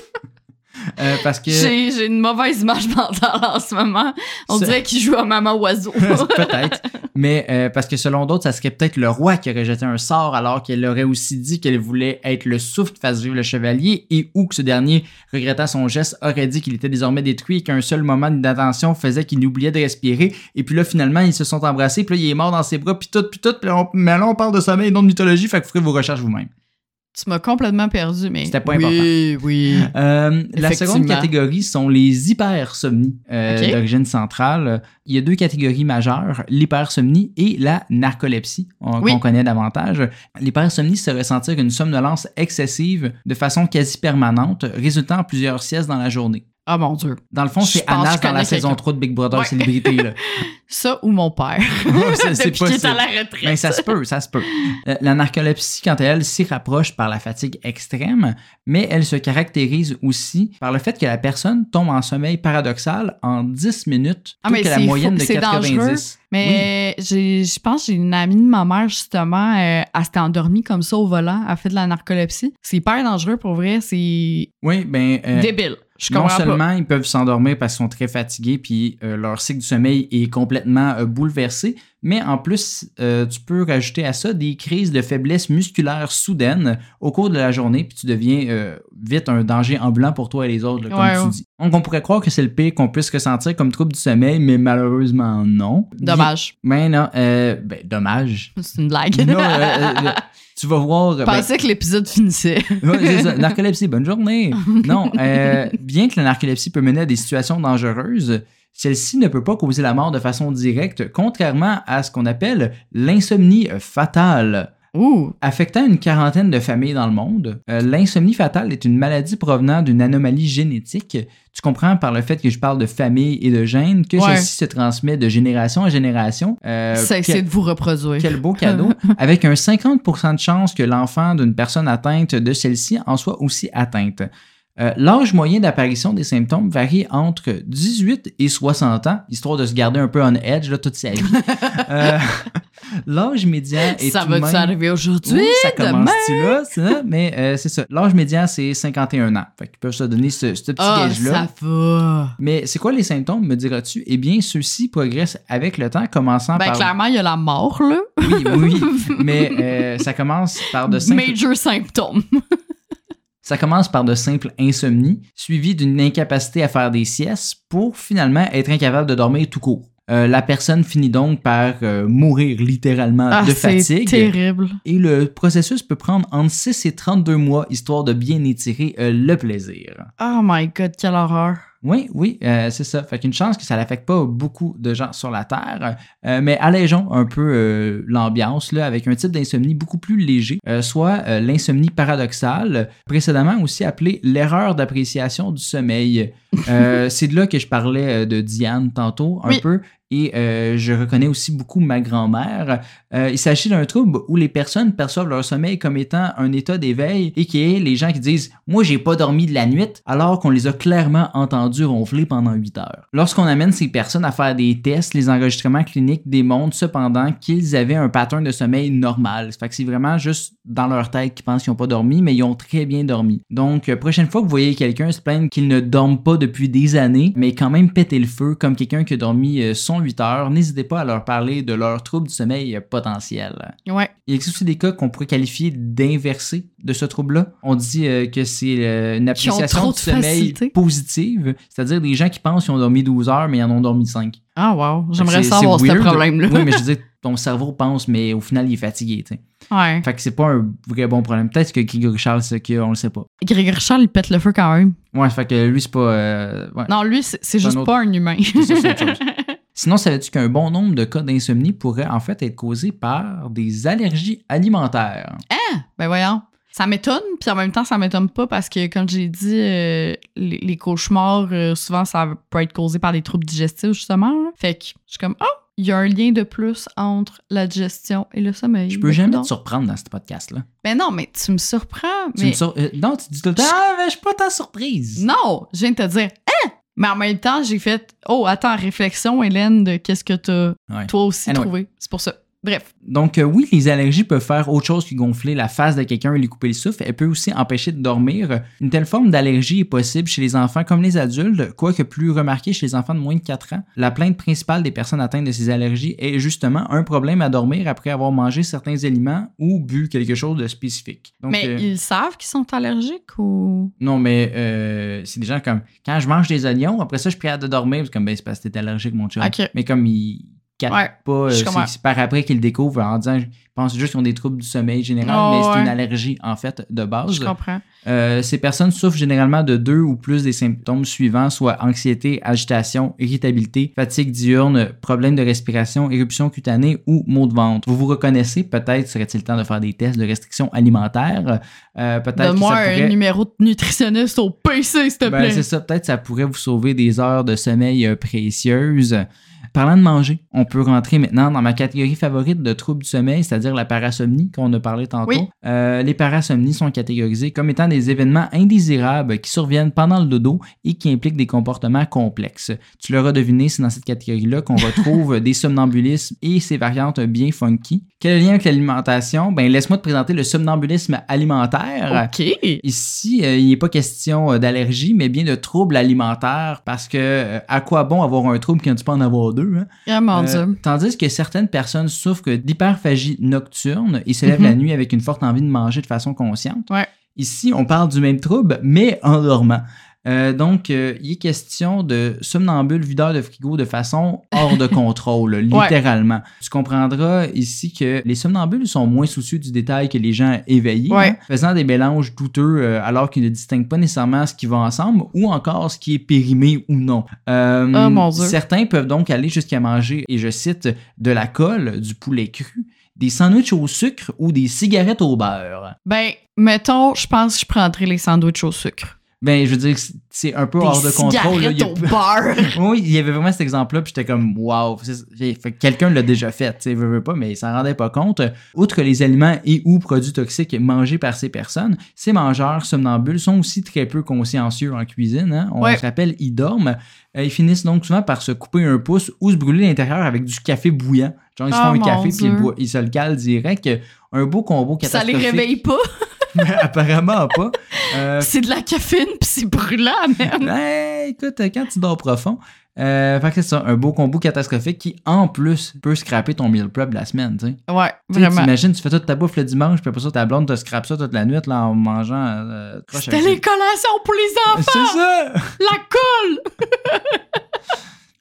Euh, parce que... J'ai une mauvaise image mentale en ce moment. On Ça- dirait qu'il joue à Maman Oiseau. peut-être. Mais euh, parce que selon d'autres, ça serait peut-être le roi qui aurait jeté un sort alors qu'elle aurait aussi dit qu'elle voulait être le souffle qui fasse vivre le chevalier et ou que ce dernier, regrettant son geste, aurait dit qu'il était désormais détruit et qu'un seul moment d'attention faisait qu'il oubliait de respirer. Et puis là, finalement, ils se sont embrassés, puis là, il est mort dans ses bras, puis tout, puis tout. Puis là, on- mais là, on parle de sommeil et non de mythologie, fait que vous ferez vos recherches vous-même. Tu m'as complètement perdu, mais. C'était pas oui, Oui, Euh, la seconde catégorie sont les hypersomnies euh, d'origine centrale. Il y a deux catégories majeures, l'hypersomnie et la narcolepsie, on- qu'on Oui. connaît davantage. L'hypersomnie, c'est ressentir une somnolence excessive de façon quasi permanente, résultant en plusieurs siestes dans la journée. Ah mon Dieu. Dans le fond, c'est Anas dans la saison quelqu'un. 3 de Big Brother Ouais. Célébrité. Là. Ça ou mon père. C'est- Depuis qu'il est à la retraite. Ben, ça se peut, ça se peut. Euh, La narcolepsie, quant à elle, s'y rapproche par la fatigue extrême, mais elle se caractérise aussi par le fait que la personne tombe en sommeil paradoxal en 10 minutes, Ah, mais que la moyenne fou- de c'est 90. dangereux, Mais je pense que j'ai une amie de ma mère, justement, euh, elle s'était endormie comme ça au volant, elle a fait de la narcolepsie. C'est hyper dangereux pour vrai, c'est Oui, ben, euh, débile. Je non seulement pas. ils peuvent s'endormir parce qu'ils sont très fatigués, puis euh, leur cycle du sommeil est complètement euh, bouleversé, mais en plus, euh, tu peux rajouter à ça des crises de faiblesse musculaire soudaine au cours de la journée, puis tu deviens euh, vite un danger ambulant pour toi et les autres, là, comme Ouais, tu ouais. dis. Donc, on pourrait croire que c'est le pire qu'on puisse ressentir comme trouble du sommeil, mais malheureusement, non. Dommage. Mais non, euh, ben, dommage. C'est une blague. Non, tu vas voir. Je ben, pensais que l'épisode finissait. Ouais, c'est ça. Narcolepsie, bonne journée. Non, bien que la narcolepsie peut mener à des situations dangereuses, celle-ci ne peut pas causer la mort de façon directe, contrairement à ce qu'on appelle l'insomnie fatale. Affectant une quarantaine de familles dans le monde, euh, l'insomnie fatale est une maladie provenant d'une anomalie génétique. Tu comprends par le fait que je parle de famille et de gènes que Ouais. celle-ci se transmet de génération en génération. Euh, Cessez quel- de vous reproduire. quel beau cadeau. Avec un 50% de chance que l'enfant d'une personne atteinte de celle-ci en soit aussi atteinte. Euh, L'âge moyen d'apparition des symptômes varie entre 18 et 60 ans, histoire de se garder un peu on edge là, toute sa vie. Euh, L'âge médian est Ça va-tu même- arriver aujourd'hui? Oui, ça demain? commence-tu là, ça? Mais euh, c'est ça. L'âge médian, c'est 51 ans. Fait qu'ils peuvent se donner ce, ce petit Ah, gage-là. ça va. Mais c'est quoi les symptômes, me diras-tu? Eh bien, ceux-ci progressent avec le temps, commençant Ben, par... clairement, il y a la mort, là. Oui, oui, mais ça commence par de simples... Major symptômes. Ça commence par de simples insomnies, suivies d'une incapacité à faire des siestes pour finalement être incapable de dormir tout court. Euh, la personne finit donc par euh, mourir littéralement Ah, de c'est fatigue. terrible. Et le processus peut prendre entre 6 et 32 mois, histoire de bien étirer euh, le plaisir. Oh my god, quelle horreur. Oui, oui, euh, c'est ça. Fait qu'une chance que ça n'affecte pas beaucoup de gens sur la Terre, euh, mais allégeons un peu euh, l'ambiance là, avec un type d'insomnie beaucoup plus léger, soit l'insomnie paradoxale, précédemment aussi appelée l'erreur d'appréciation du sommeil. C'est de là que je parlais de Diane tantôt, un Oui. peu. Et euh, je reconnais aussi beaucoup ma grand-mère. Euh, il s'agit d'un trouble où les personnes perçoivent leur sommeil comme étant un état d'éveil et qui est les gens qui disent Moi, j'ai pas dormi de la nuit, alors qu'on les a clairement entendus ronfler pendant 8 heures. Lorsqu'on amène ces personnes à faire des tests, les enregistrements cliniques démontrent cependant qu'ils avaient un pattern de sommeil normal. Ça fait que c'est vraiment juste dans leur tête qu'ils pensent qu'ils n'ont pas dormi, mais ils ont très bien dormi. Donc, euh, prochaine fois que vous voyez quelqu'un se plaindre qu'il ne dorme pas depuis des années, mais quand même péter le feu comme quelqu'un qui a dormi son 8 heures, n'hésitez pas à leur parler de leur trouble du sommeil potentiel. Ouais. Il existe aussi des cas qu'on pourrait qualifier d'inversés de ce trouble-là. On dit euh, que c'est euh, une appréciation du de sommeil facilité. positive, c'est-à-dire des gens qui pensent qu'ils ont dormi 12 heures, mais ils en ont dormi 5. Ah wow. J'aimerais savoir ce problème-là. Oui, mais je veux dire, ton cerveau pense, mais au final, il est fatigué. tu sais. Ouais. Fait que c'est pas un vrai bon problème. Peut-être que Grégory Charles, c'est qu'on le sait pas. Grégory Charles, il pète le feu quand même. Ouais, fait que lui, c'est pas. euh, ouais. Non, lui, c'est juste un autre- pas un humain. Sinon, savais-tu qu'un bon nombre de cas d'insomnie pourraient en fait être causés par des allergies alimentaires? ben voyons. Ça m'étonne, puis en même temps, ça m'étonne pas parce que, comme j'ai dit, euh, les, les cauchemars, euh, souvent, ça peut être causé par des troubles digestifs, justement. là. Fait que je suis comme, oh, il y a un lien de plus entre la digestion et le sommeil. Je peux jamais te surprendre dans ce podcast-là. Ben non, mais tu me surprends. Tu me sur- euh, non, tu dis tout le temps, ah, mais je suis pas ta surprise. Non, je viens de te dire, hein, Mais en même temps, j'ai fait Oh, attends, réflexion, Hélène, de qu'est-ce que t'as Ouais. toi aussi Anyway. trouvé. C'est pour ça. Bref. Donc, euh, oui, les allergies peuvent faire autre chose que gonfler la face de quelqu'un et lui couper le souffle. Elle peut aussi empêcher de dormir. Une telle forme d'allergie est possible chez les enfants comme les adultes, quoique plus remarquée chez les enfants de moins de 4 ans. La plainte principale des personnes atteintes de ces allergies est justement un problème à dormir après avoir mangé certains aliments ou bu quelque chose de spécifique. Donc, mais euh, ils savent qu'ils sont allergiques ou? Non, mais euh, c'est des gens comme quand je mange des oignons, après ça, je suis de dormir. C'est comme, ben, c'est parce que t'es allergique, mon chum. Ok. Mais comme ils captent Ouais, pas, euh, c'est par après qu'ils le découvrent en disant, je pense juste qu'ils ont des troubles du sommeil général, Oh, mais c'est ouais. une allergie, en fait, de base. Je comprends. Euh, ces personnes souffrent généralement de deux ou plus des symptômes suivants, soit anxiété, agitation, irritabilité, fatigue diurne, problème de respiration, éruption cutanée ou maux de ventre. Vous vous reconnaissez, peut-être serait-il temps de faire des tests de restriction alimentaire. Euh, peut-être Donne-moi pourrait... un numéro de nutritionniste au PC, s'il te Ben, plaît. c'est ça, peut-être ça pourrait vous sauver des heures de sommeil précieuses. Parlant de manger, on peut rentrer maintenant dans ma catégorie favorite de troubles du sommeil, c'est-à-dire la parasomnie qu'on a parlé tantôt. Oui. Euh, les parasomnies sont catégorisées comme étant des événements indésirables qui surviennent pendant le dodo et qui impliquent des comportements complexes. Tu l'auras deviné, c'est dans cette catégorie-là qu'on retrouve des somnambulismes et ses variantes bien funky. Quel est le lien avec l'alimentation? Ben, laisse-moi te présenter le somnambulisme alimentaire. OK. Ici, euh, il n'est pas question euh, d'allergie, mais bien de troubles alimentaires parce que euh, à quoi bon avoir un trouble quand tu peux en avoir hein? Ah, Euh, tandis que certaines personnes souffrent d'hyperphagie nocturne et se lèvent Mhm. la nuit avec une forte envie de manger de façon consciente. Ouais. Ici, on parle du même trouble, mais en dormant. Euh, donc, euh, il est question de somnambule videur de frigo de façon hors de contrôle, littéralement. Tu comprendras ici que les somnambules sont moins soucieux du détail que les gens éveillés, Ouais. hein, faisant des mélanges douteux euh, alors qu'ils ne distinguent pas nécessairement ce qui va ensemble ou encore ce qui est périmé ou non. Oh, mon Dieu. Certains peuvent donc aller jusqu'à manger, et je cite, de la colle, du poulet cru, des sandwichs au sucre ou des cigarettes au beurre. Ben, mettons, je pense que je prendrais les sandwichs au sucre. Ben, je veux dire, c'est- un peu Des hors de contrôle. là. Il y a- cigarettes au beurre. Oui, il y avait vraiment cet exemple-là, puis j'étais comme, que quelqu'un l'a déjà fait, tu sais, veut, veut pas, mais il s'en rendait pas compte. Outre les aliments et ou produits toxiques mangés par ces personnes, ces mangeurs somnambules sont aussi très peu consciencieux en cuisine. hein. On Ouais. se rappelle, ils dorment. Euh, ils finissent donc souvent par se couper un pouce ou se brûler l'intérieur avec du café bouillant. Genre, ils se Oh, font un café, puis ils, se le calent direct. Un beau combo Ça les catastrophique. réveille pas? Apparemment pas. Euh, C'est de la caféine pis c'est brûlant, man. ben, écoute, quand tu dors profond, euh, fait que c'est ça, un beau combo catastrophique qui, en plus, peut scraper ton meal prep de la semaine, tu sais. Ouais, vraiment. T'imagines, tu fais toute ta bouffe le dimanche, puis après ça, ta blonde te scrape ça toute la nuit, là, en mangeant... Euh, C'était les collations pour les enfants. C'est ça! La colle.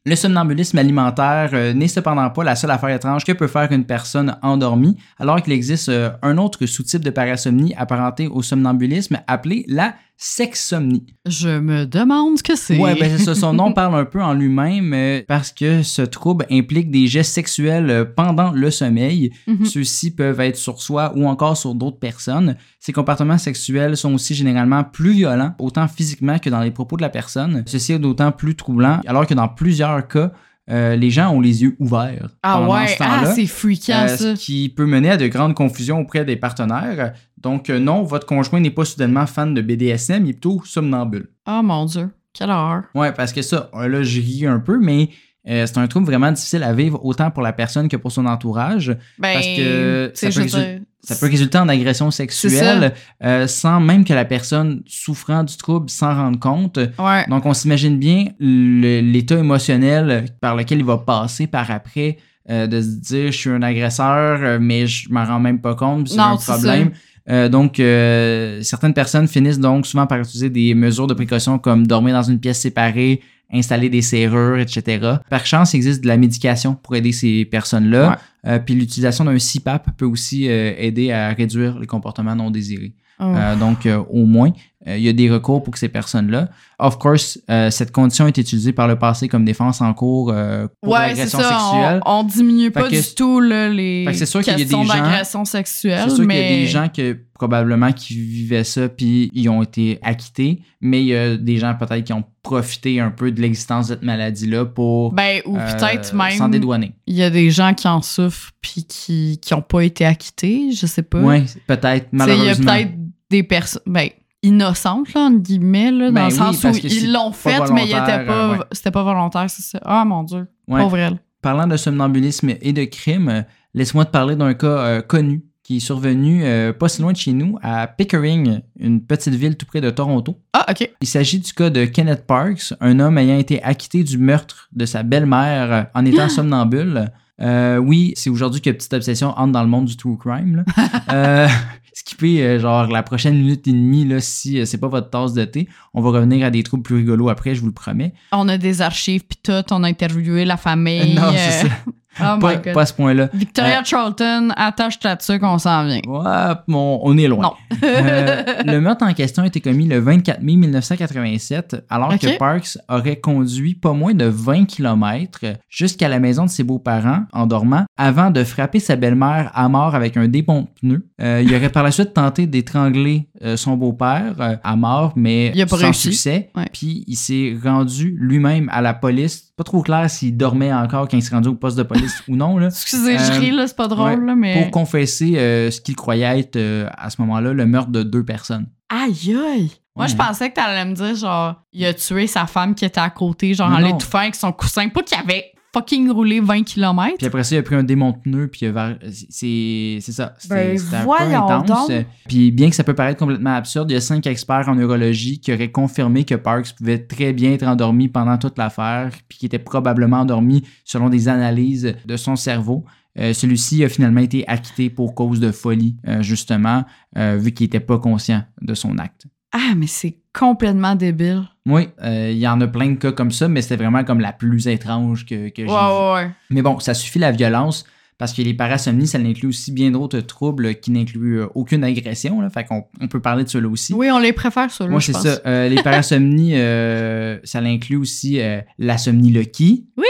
Le somnambulisme alimentaire euh, n'est cependant pas la seule affaire étrange que peut faire une personne endormie, alors qu'il existe euh, un autre sous-type de parasomnie apparenté au somnambulisme appelé la sexsomnie. Je me demande ce que c'est. Ouais, ben ça. Son nom parle un peu en lui-même parce que ce trouble implique des gestes sexuels euh, pendant le sommeil. Mhm. Ceux-ci peuvent être sur soi ou encore sur d'autres personnes. Ces comportements sexuels sont aussi généralement plus violents, autant physiquement que dans les propos de la personne. Ceci est d'autant plus troublant, alors que dans plusieurs cas, euh, les gens ont les yeux ouverts. Ah pendant ouais, ce ah, c'est freakant, Euh, ça. ce qui peut mener à de grandes confusions auprès des partenaires. Donc, euh, non, votre conjoint n'est pas soudainement fan de BDSM, il est plutôt somnambule. Oh mon Dieu, quelle horreur. Ouais, parce que ça, là, je ris un peu, mais c'est un trouble vraiment difficile à vivre autant pour la personne que pour son entourage. Ben, Parce que ça peut Ça peut résulter en agression sexuelle euh, sans même que la personne souffrant du trouble s'en rende compte. Ouais. Donc, on s'imagine bien l'état émotionnel par lequel il va passer par après, euh, de se dire je suis un agresseur, euh, mais je m'en rends même pas compte, c'est un problème. Euh, donc, euh, certaines personnes finissent donc souvent par utiliser des mesures de précaution comme dormir dans une pièce séparée, installer des serrures, etc. Par chance, il existe de la médication pour aider ces personnes-là. Ouais. Euh, puis l'utilisation d'un CPAP peut aussi euh, aider à réduire les comportements non désirés. Oh. Euh, donc, euh, au moins, il y a des recours pour ces personnes-là. Of course, euh, cette condition est utilisée par le passé comme défense en cours euh, pour ouais, c'est l'agression ça. sexuelle. On, on diminue Fait pas que- du tout là, les que c'est sûr qu'il y a des questions gens- d'agression sexuelle, C'est sûr mais qu'il y a des gens que probablement qui vivaient ça puis ils ont été acquittés, mais il y a des gens peut-être qui ont profité un peu de l'existence de cette maladie-là pour ben ou euh, peut-être s'en même dédouaner. il y a des gens qui en souffrent puis qui qui ont pas été acquittés, je sais pas. Oui, peut-être, sais, Il y a malheureusement. peut-être des personnes ben innocente, là, entre guillemets, là, Ben dans le oui, sens où ils l'ont pas fait, mais il était volontaire, pas, euh, ouais. c'était pas volontaire, c'est ça. Ah mon Dieu, Ouais. pauvre elle. Parlant de somnambulisme et de crime, euh, laisse-moi te parler d'un cas euh, connu qui est survenu euh, pas si loin de chez nous, à Pickering, une petite ville tout près de Toronto. Ah, ok. Il s'agit du cas de Kenneth Parks, un homme ayant été acquitté du meurtre de sa belle-mère en étant somnambule. Euh, oui, c'est aujourd'hui que Petite Obsession entre dans le monde du true crime. Là. euh, skipper euh, genre la prochaine minute et demie là, si euh, c'est pas votre tasse de thé. On va revenir à des troubles plus rigolos après, je vous le promets. On a des archives pis tout, on a interviewé la famille. non, euh, c'est ça. Oh Pas, à ce point-là. Victoria Euh, Charlton, attache-toi dessus qu'on s'en vient. Ouais, bon, on est loin. Non. Euh, le meurtre en question a été commis le 24 mai 1987, alors que Parks aurait conduit pas moins de 20 km jusqu'à la maison de ses beaux-parents en dormant avant de frapper sa belle-mère à mort avec un dépont de pneus. Euh, il aurait par la suite tenté d'étrangler euh, son beau-père à mort, mais Il a pas sans réussi. succès. Ouais. Puis il s'est rendu lui-même à la police. Pas trop clair s'il dormait encore quand il s'est rendu au poste de police ou non. Là. Excusez, je Euh, ris, là, c'est pas drôle, ouais, là, mais. pour confesser euh, ce qu'il croyait être euh, à ce moment-là le meurtre de deux personnes. Aïe, aïe. Moi, Ouais. je pensais que t'allais me dire, genre, il a tué sa femme qui était à côté, genre, Non, en l'étouffant avec son coussin. Pas qu'il avait fucking roulé 20 km. Puis après ça, il a pris un démon de pneu, puis var- c'est ça. C'était Ben, c'était intense. donc. Puis bien que ça peut paraître complètement absurde, il y a cinq experts en neurologie qui auraient confirmé que Parks pouvait très bien être endormi pendant toute l'affaire, puis qu'il était probablement endormi selon des analyses de son cerveau. Euh, Celui-ci a finalement été acquitté pour cause de folie, euh, justement, euh, vu qu'il n'était pas conscient de son acte. Ah, mais c'est complètement débile. Oui, euh, il y en a plein de cas comme ça, mais c'était vraiment comme la plus étrange que, que j'ai Ouais, vue. ouais, ouais. Mais bon, ça suffit la violence parce que les parasomnies, ça inclut aussi bien d'autres troubles qui n'incluent euh, aucune agression. Là, fait qu'on on peut parler de cela aussi. Oui, on les préfère, ceux-là, Moi, c'est ça. Euh, les parasomnies, euh, ça inclut aussi la somniloquie, Oui!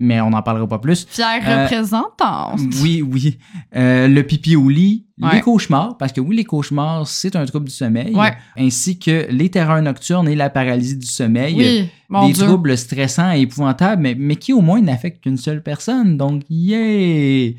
Mais on n'en parlera pas plus. Fière Euh, représentante. Oui, oui. Euh, le pipi au lit, Ouais. les cauchemars, parce que oui, les cauchemars, c'est un trouble du sommeil, Ouais. ainsi que les terreurs nocturnes et la paralysie du sommeil. Oui, mon des Dieu. troubles stressants et épouvantables, mais, mais qui au moins n'affectent qu'une seule personne. Donc, yeah!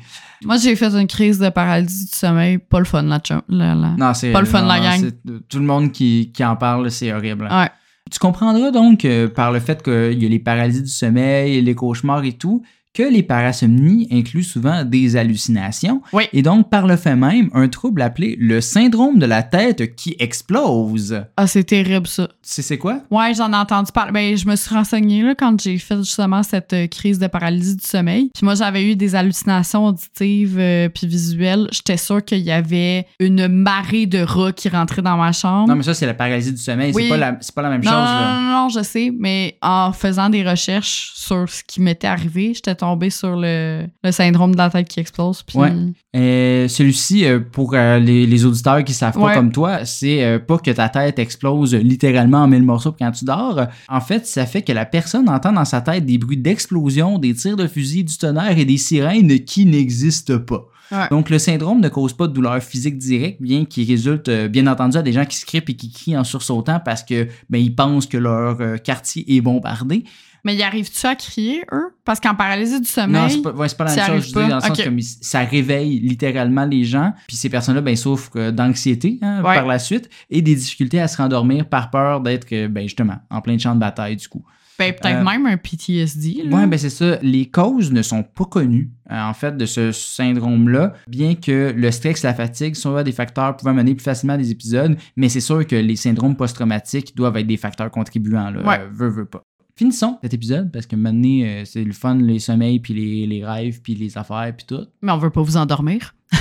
Moi, j'ai fait une crise de paralysie du sommeil. Pas le fun, là, chum. Là, là. Non, c'est Pas le fun, non, la gang. Tout le monde qui, qui en parle, c'est horrible. Ouais. Tu comprendras donc euh, par le fait qu'il y a les paralysies du sommeil, les cauchemars et tout, que les parasomnies incluent souvent des hallucinations. Oui. Et donc, par le fait même, un trouble appelé le syndrome de la tête qui explose. Ah, c'est terrible, ça. C'est quoi? Ouais, j'en ai entendu parler. Ben, je me suis renseignée là, quand j'ai fait justement cette euh, crise de paralysie du sommeil. Puis moi, j'avais eu des hallucinations auditives euh, puis visuelles. J'étais sûre qu'il y avait une marée de rats qui rentraient dans ma chambre. Non, mais ça, c'est la paralysie du sommeil. Oui. C'est pas la, c'est pas la même non, chose. non, là. non, non, je sais, mais en faisant des recherches sur ce qui m'était arrivé, j'étais tombée sur le, le syndrome de la tête qui explose. Puis Ouais. Euh, Celui-ci, euh, pour euh, les, les auditeurs qui savent pas Ouais. comme toi, c'est euh, pas que ta tête explose littéralement en mille morceaux quand tu dors. En fait, ça fait que la personne entend dans sa tête des bruits d'explosion, des tirs de fusil, du tonnerre et des sirènes qui n'existent pas. Ouais. Donc, le syndrome ne cause pas de douleur physique directe, bien qu'il résulte, euh, bien entendu, à des gens qui scripent et qui crient en sursautant parce que ben, ils pensent que leur euh, quartier est bombardé. Mais y arrives-tu à crier, eux? Parce qu'en paralysie du sommeil. Non, c'est pas, ouais, pas la même chose. Je pas? dans le sens comme ça réveille littéralement les gens. Puis ces personnes-là, ben, souffrent euh, d'anxiété hein, Ouais. par la suite et des difficultés à se rendormir par peur d'être, euh, ben, justement, en plein champ de bataille, du coup. Ben, peut-être Euh, même un PTSD. Ouais, ben, c'est ça. Les causes ne sont pas connues, euh, en fait, de ce syndrome-là, bien que le stress, la fatigue sont des facteurs pouvant mener plus facilement à des épisodes, mais c'est sûr que les syndromes post-traumatiques doivent être des facteurs contribuants, là. Ouais. Euh, veux, veux pas. Finissons cet épisode parce que maintenant, euh, c'est le fun, les sommeils, puis les, les rêves, puis les affaires, puis tout. Mais on veut pas vous endormir.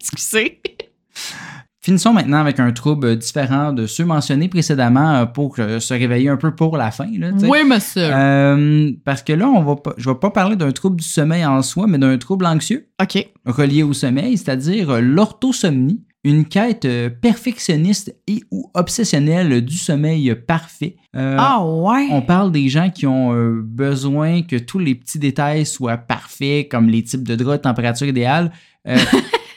Excusez. Finissons maintenant avec un trouble différent de ceux mentionnés précédemment euh, pour euh, se réveiller un peu pour la fin. Là. Oui, monsieur. Euh, parce que là, on va pas, je vais pas parler d'un trouble du sommeil en soi, mais d'un trouble anxieux OK. relié au sommeil, c'est-à-dire l'orthosomnie, une quête euh, perfectionniste et ou obsessionnelle du sommeil parfait. Euh, ah, ouais. On parle des gens qui ont euh, besoin que tous les petits détails soient parfaits, comme les types de draps, température idéale. Euh,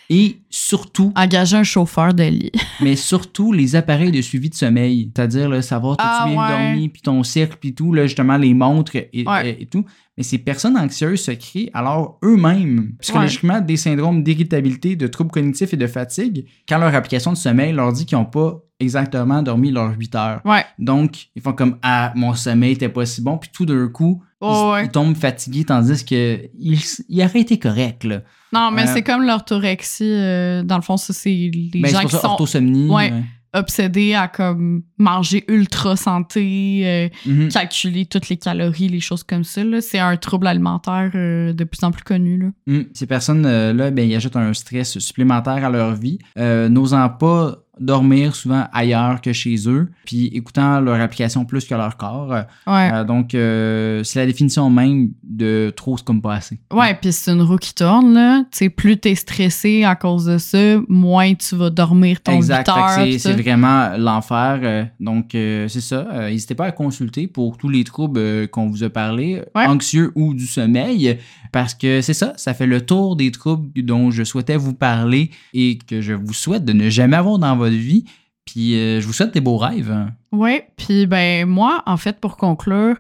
Et surtout, Engager un chauffeur de lit. mais surtout les appareils de suivi de sommeil. C'est-à-dire savoir que Ah, tu viens de ouais. dormir, puis ton cercle, puis tout, là, justement, les montres et, Ouais. et- et tout. Mais ces personnes anxieuses se créent alors eux-mêmes, psychologiquement, des syndromes d'irritabilité, de troubles cognitifs et de fatigue quand leur application de sommeil leur dit qu'ils n'ont pas exactement dormi leurs 8 heures. Ouais. Donc, ils font comme Ah, mon sommeil n'était pas si bon, puis tout d'un coup, ils, ouais. ils tombent fatigués, tandis que ils, ils auraient été corrects. Là. Non, mais Euh, c'est comme l'orthorexie. euh, dans le fond, ça, c'est les Ben, c'est gens pour qui ça, sont orthosomnie. Ouais. Ouais. obsédés à comme manger ultra santé, euh, Mhm. calculer toutes les calories, les choses comme ça. C'est un trouble alimentaire euh, de plus en plus connu. Là. Mm. Ces personnes-là, ben, ils ajoutent un stress supplémentaire à leur vie, euh, n'osant pas dormir souvent ailleurs que chez eux, puis écoutant leur application plus que leur corps. Ouais. Euh, donc, euh, c'est la définition même de trop, c'est comme pas assez. Ouais, puis c'est une roue qui tourne, là. Tu sais, plus t'es stressé à cause de ça, moins tu vas dormir ton Exact. 8 Fait que heures. c'est- vraiment l'enfer. euh, donc, euh, c'est ça. N'hésitez pas à consulter pour tous les troubles qu'on vous a parlé, Ouais. anxieux ou du sommeil, parce que c'est ça. Ça fait le tour des troubles dont je souhaitais vous parler et que je vous souhaite de ne jamais avoir dans votre vie. Puis, euh, je vous souhaite des beaux rêves. Ouais, puis ben moi, en fait, pour conclure,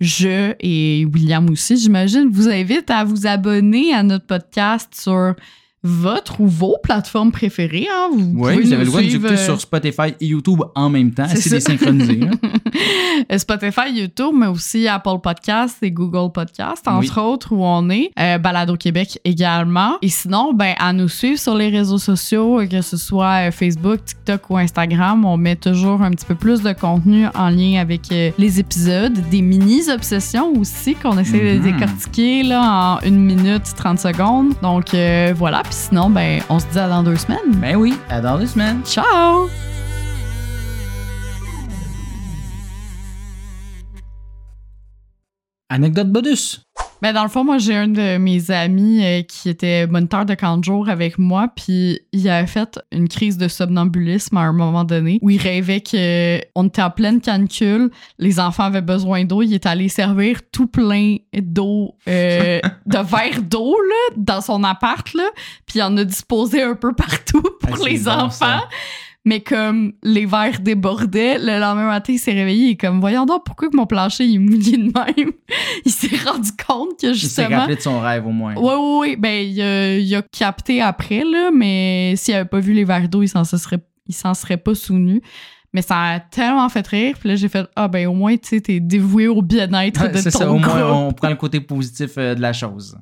je et William aussi, j'imagine, vous invite à vous abonner à notre podcast sur votre ou vos plateformes préférées. Hein? Vous Oui, pouvez vous avez le droit de écouter euh, sur Spotify et YouTube en même temps. C'est désynchronisé. hein. Spotify, YouTube, mais aussi Apple Podcast et Google Podcast, entre Oui. autres, où on est. Euh, Balado Québec également. Et sinon, ben, à nous suivre sur les réseaux sociaux, euh, que ce soit euh, Facebook, TikTok ou Instagram. On met toujours un petit peu plus de contenu en lien avec les épisodes, des mini-obsessions aussi qu'on essaie de Mhm. décortiquer là, en une minute, 30 secondes. Donc euh, voilà, puis sinon, ben, on se dit à dans deux semaines. ben oui, à dans deux semaines. Ciao! Anecdote bonus. Ben dans le fond, moi, j'ai un de mes amis euh, qui était moniteur de camp de jour avec moi, puis il avait fait une crise de somnambulisme à un moment donné où il rêvait qu'on était en pleine canicule, les enfants avaient besoin d'eau, il est allé servir tout plein d'eau, euh, de verres d'eau, là, dans son appart, là, puis il en a disposé un peu partout pour Ah, les enfants. Mais comme les verres débordaient, le lendemain matin, il s'est réveillé. Il est comme, voyons donc, pourquoi que mon plancher il est mouillé de même? il s'est rendu compte que Il s'est justement. rappelé de son rêve au moins. Oui, oui, oui. Ben, il a, il a capté après, là, mais s'il avait pas vu les verres d'eau, il s'en se serait, il s'en serait pas souvenu. Mais ça a tellement fait rire. Puis là, j'ai fait, ah, ben, au moins, tu sais, t'es dévoué au bien-être Ouais, de ton ça, au moins on prend le côté positif euh, de la chose.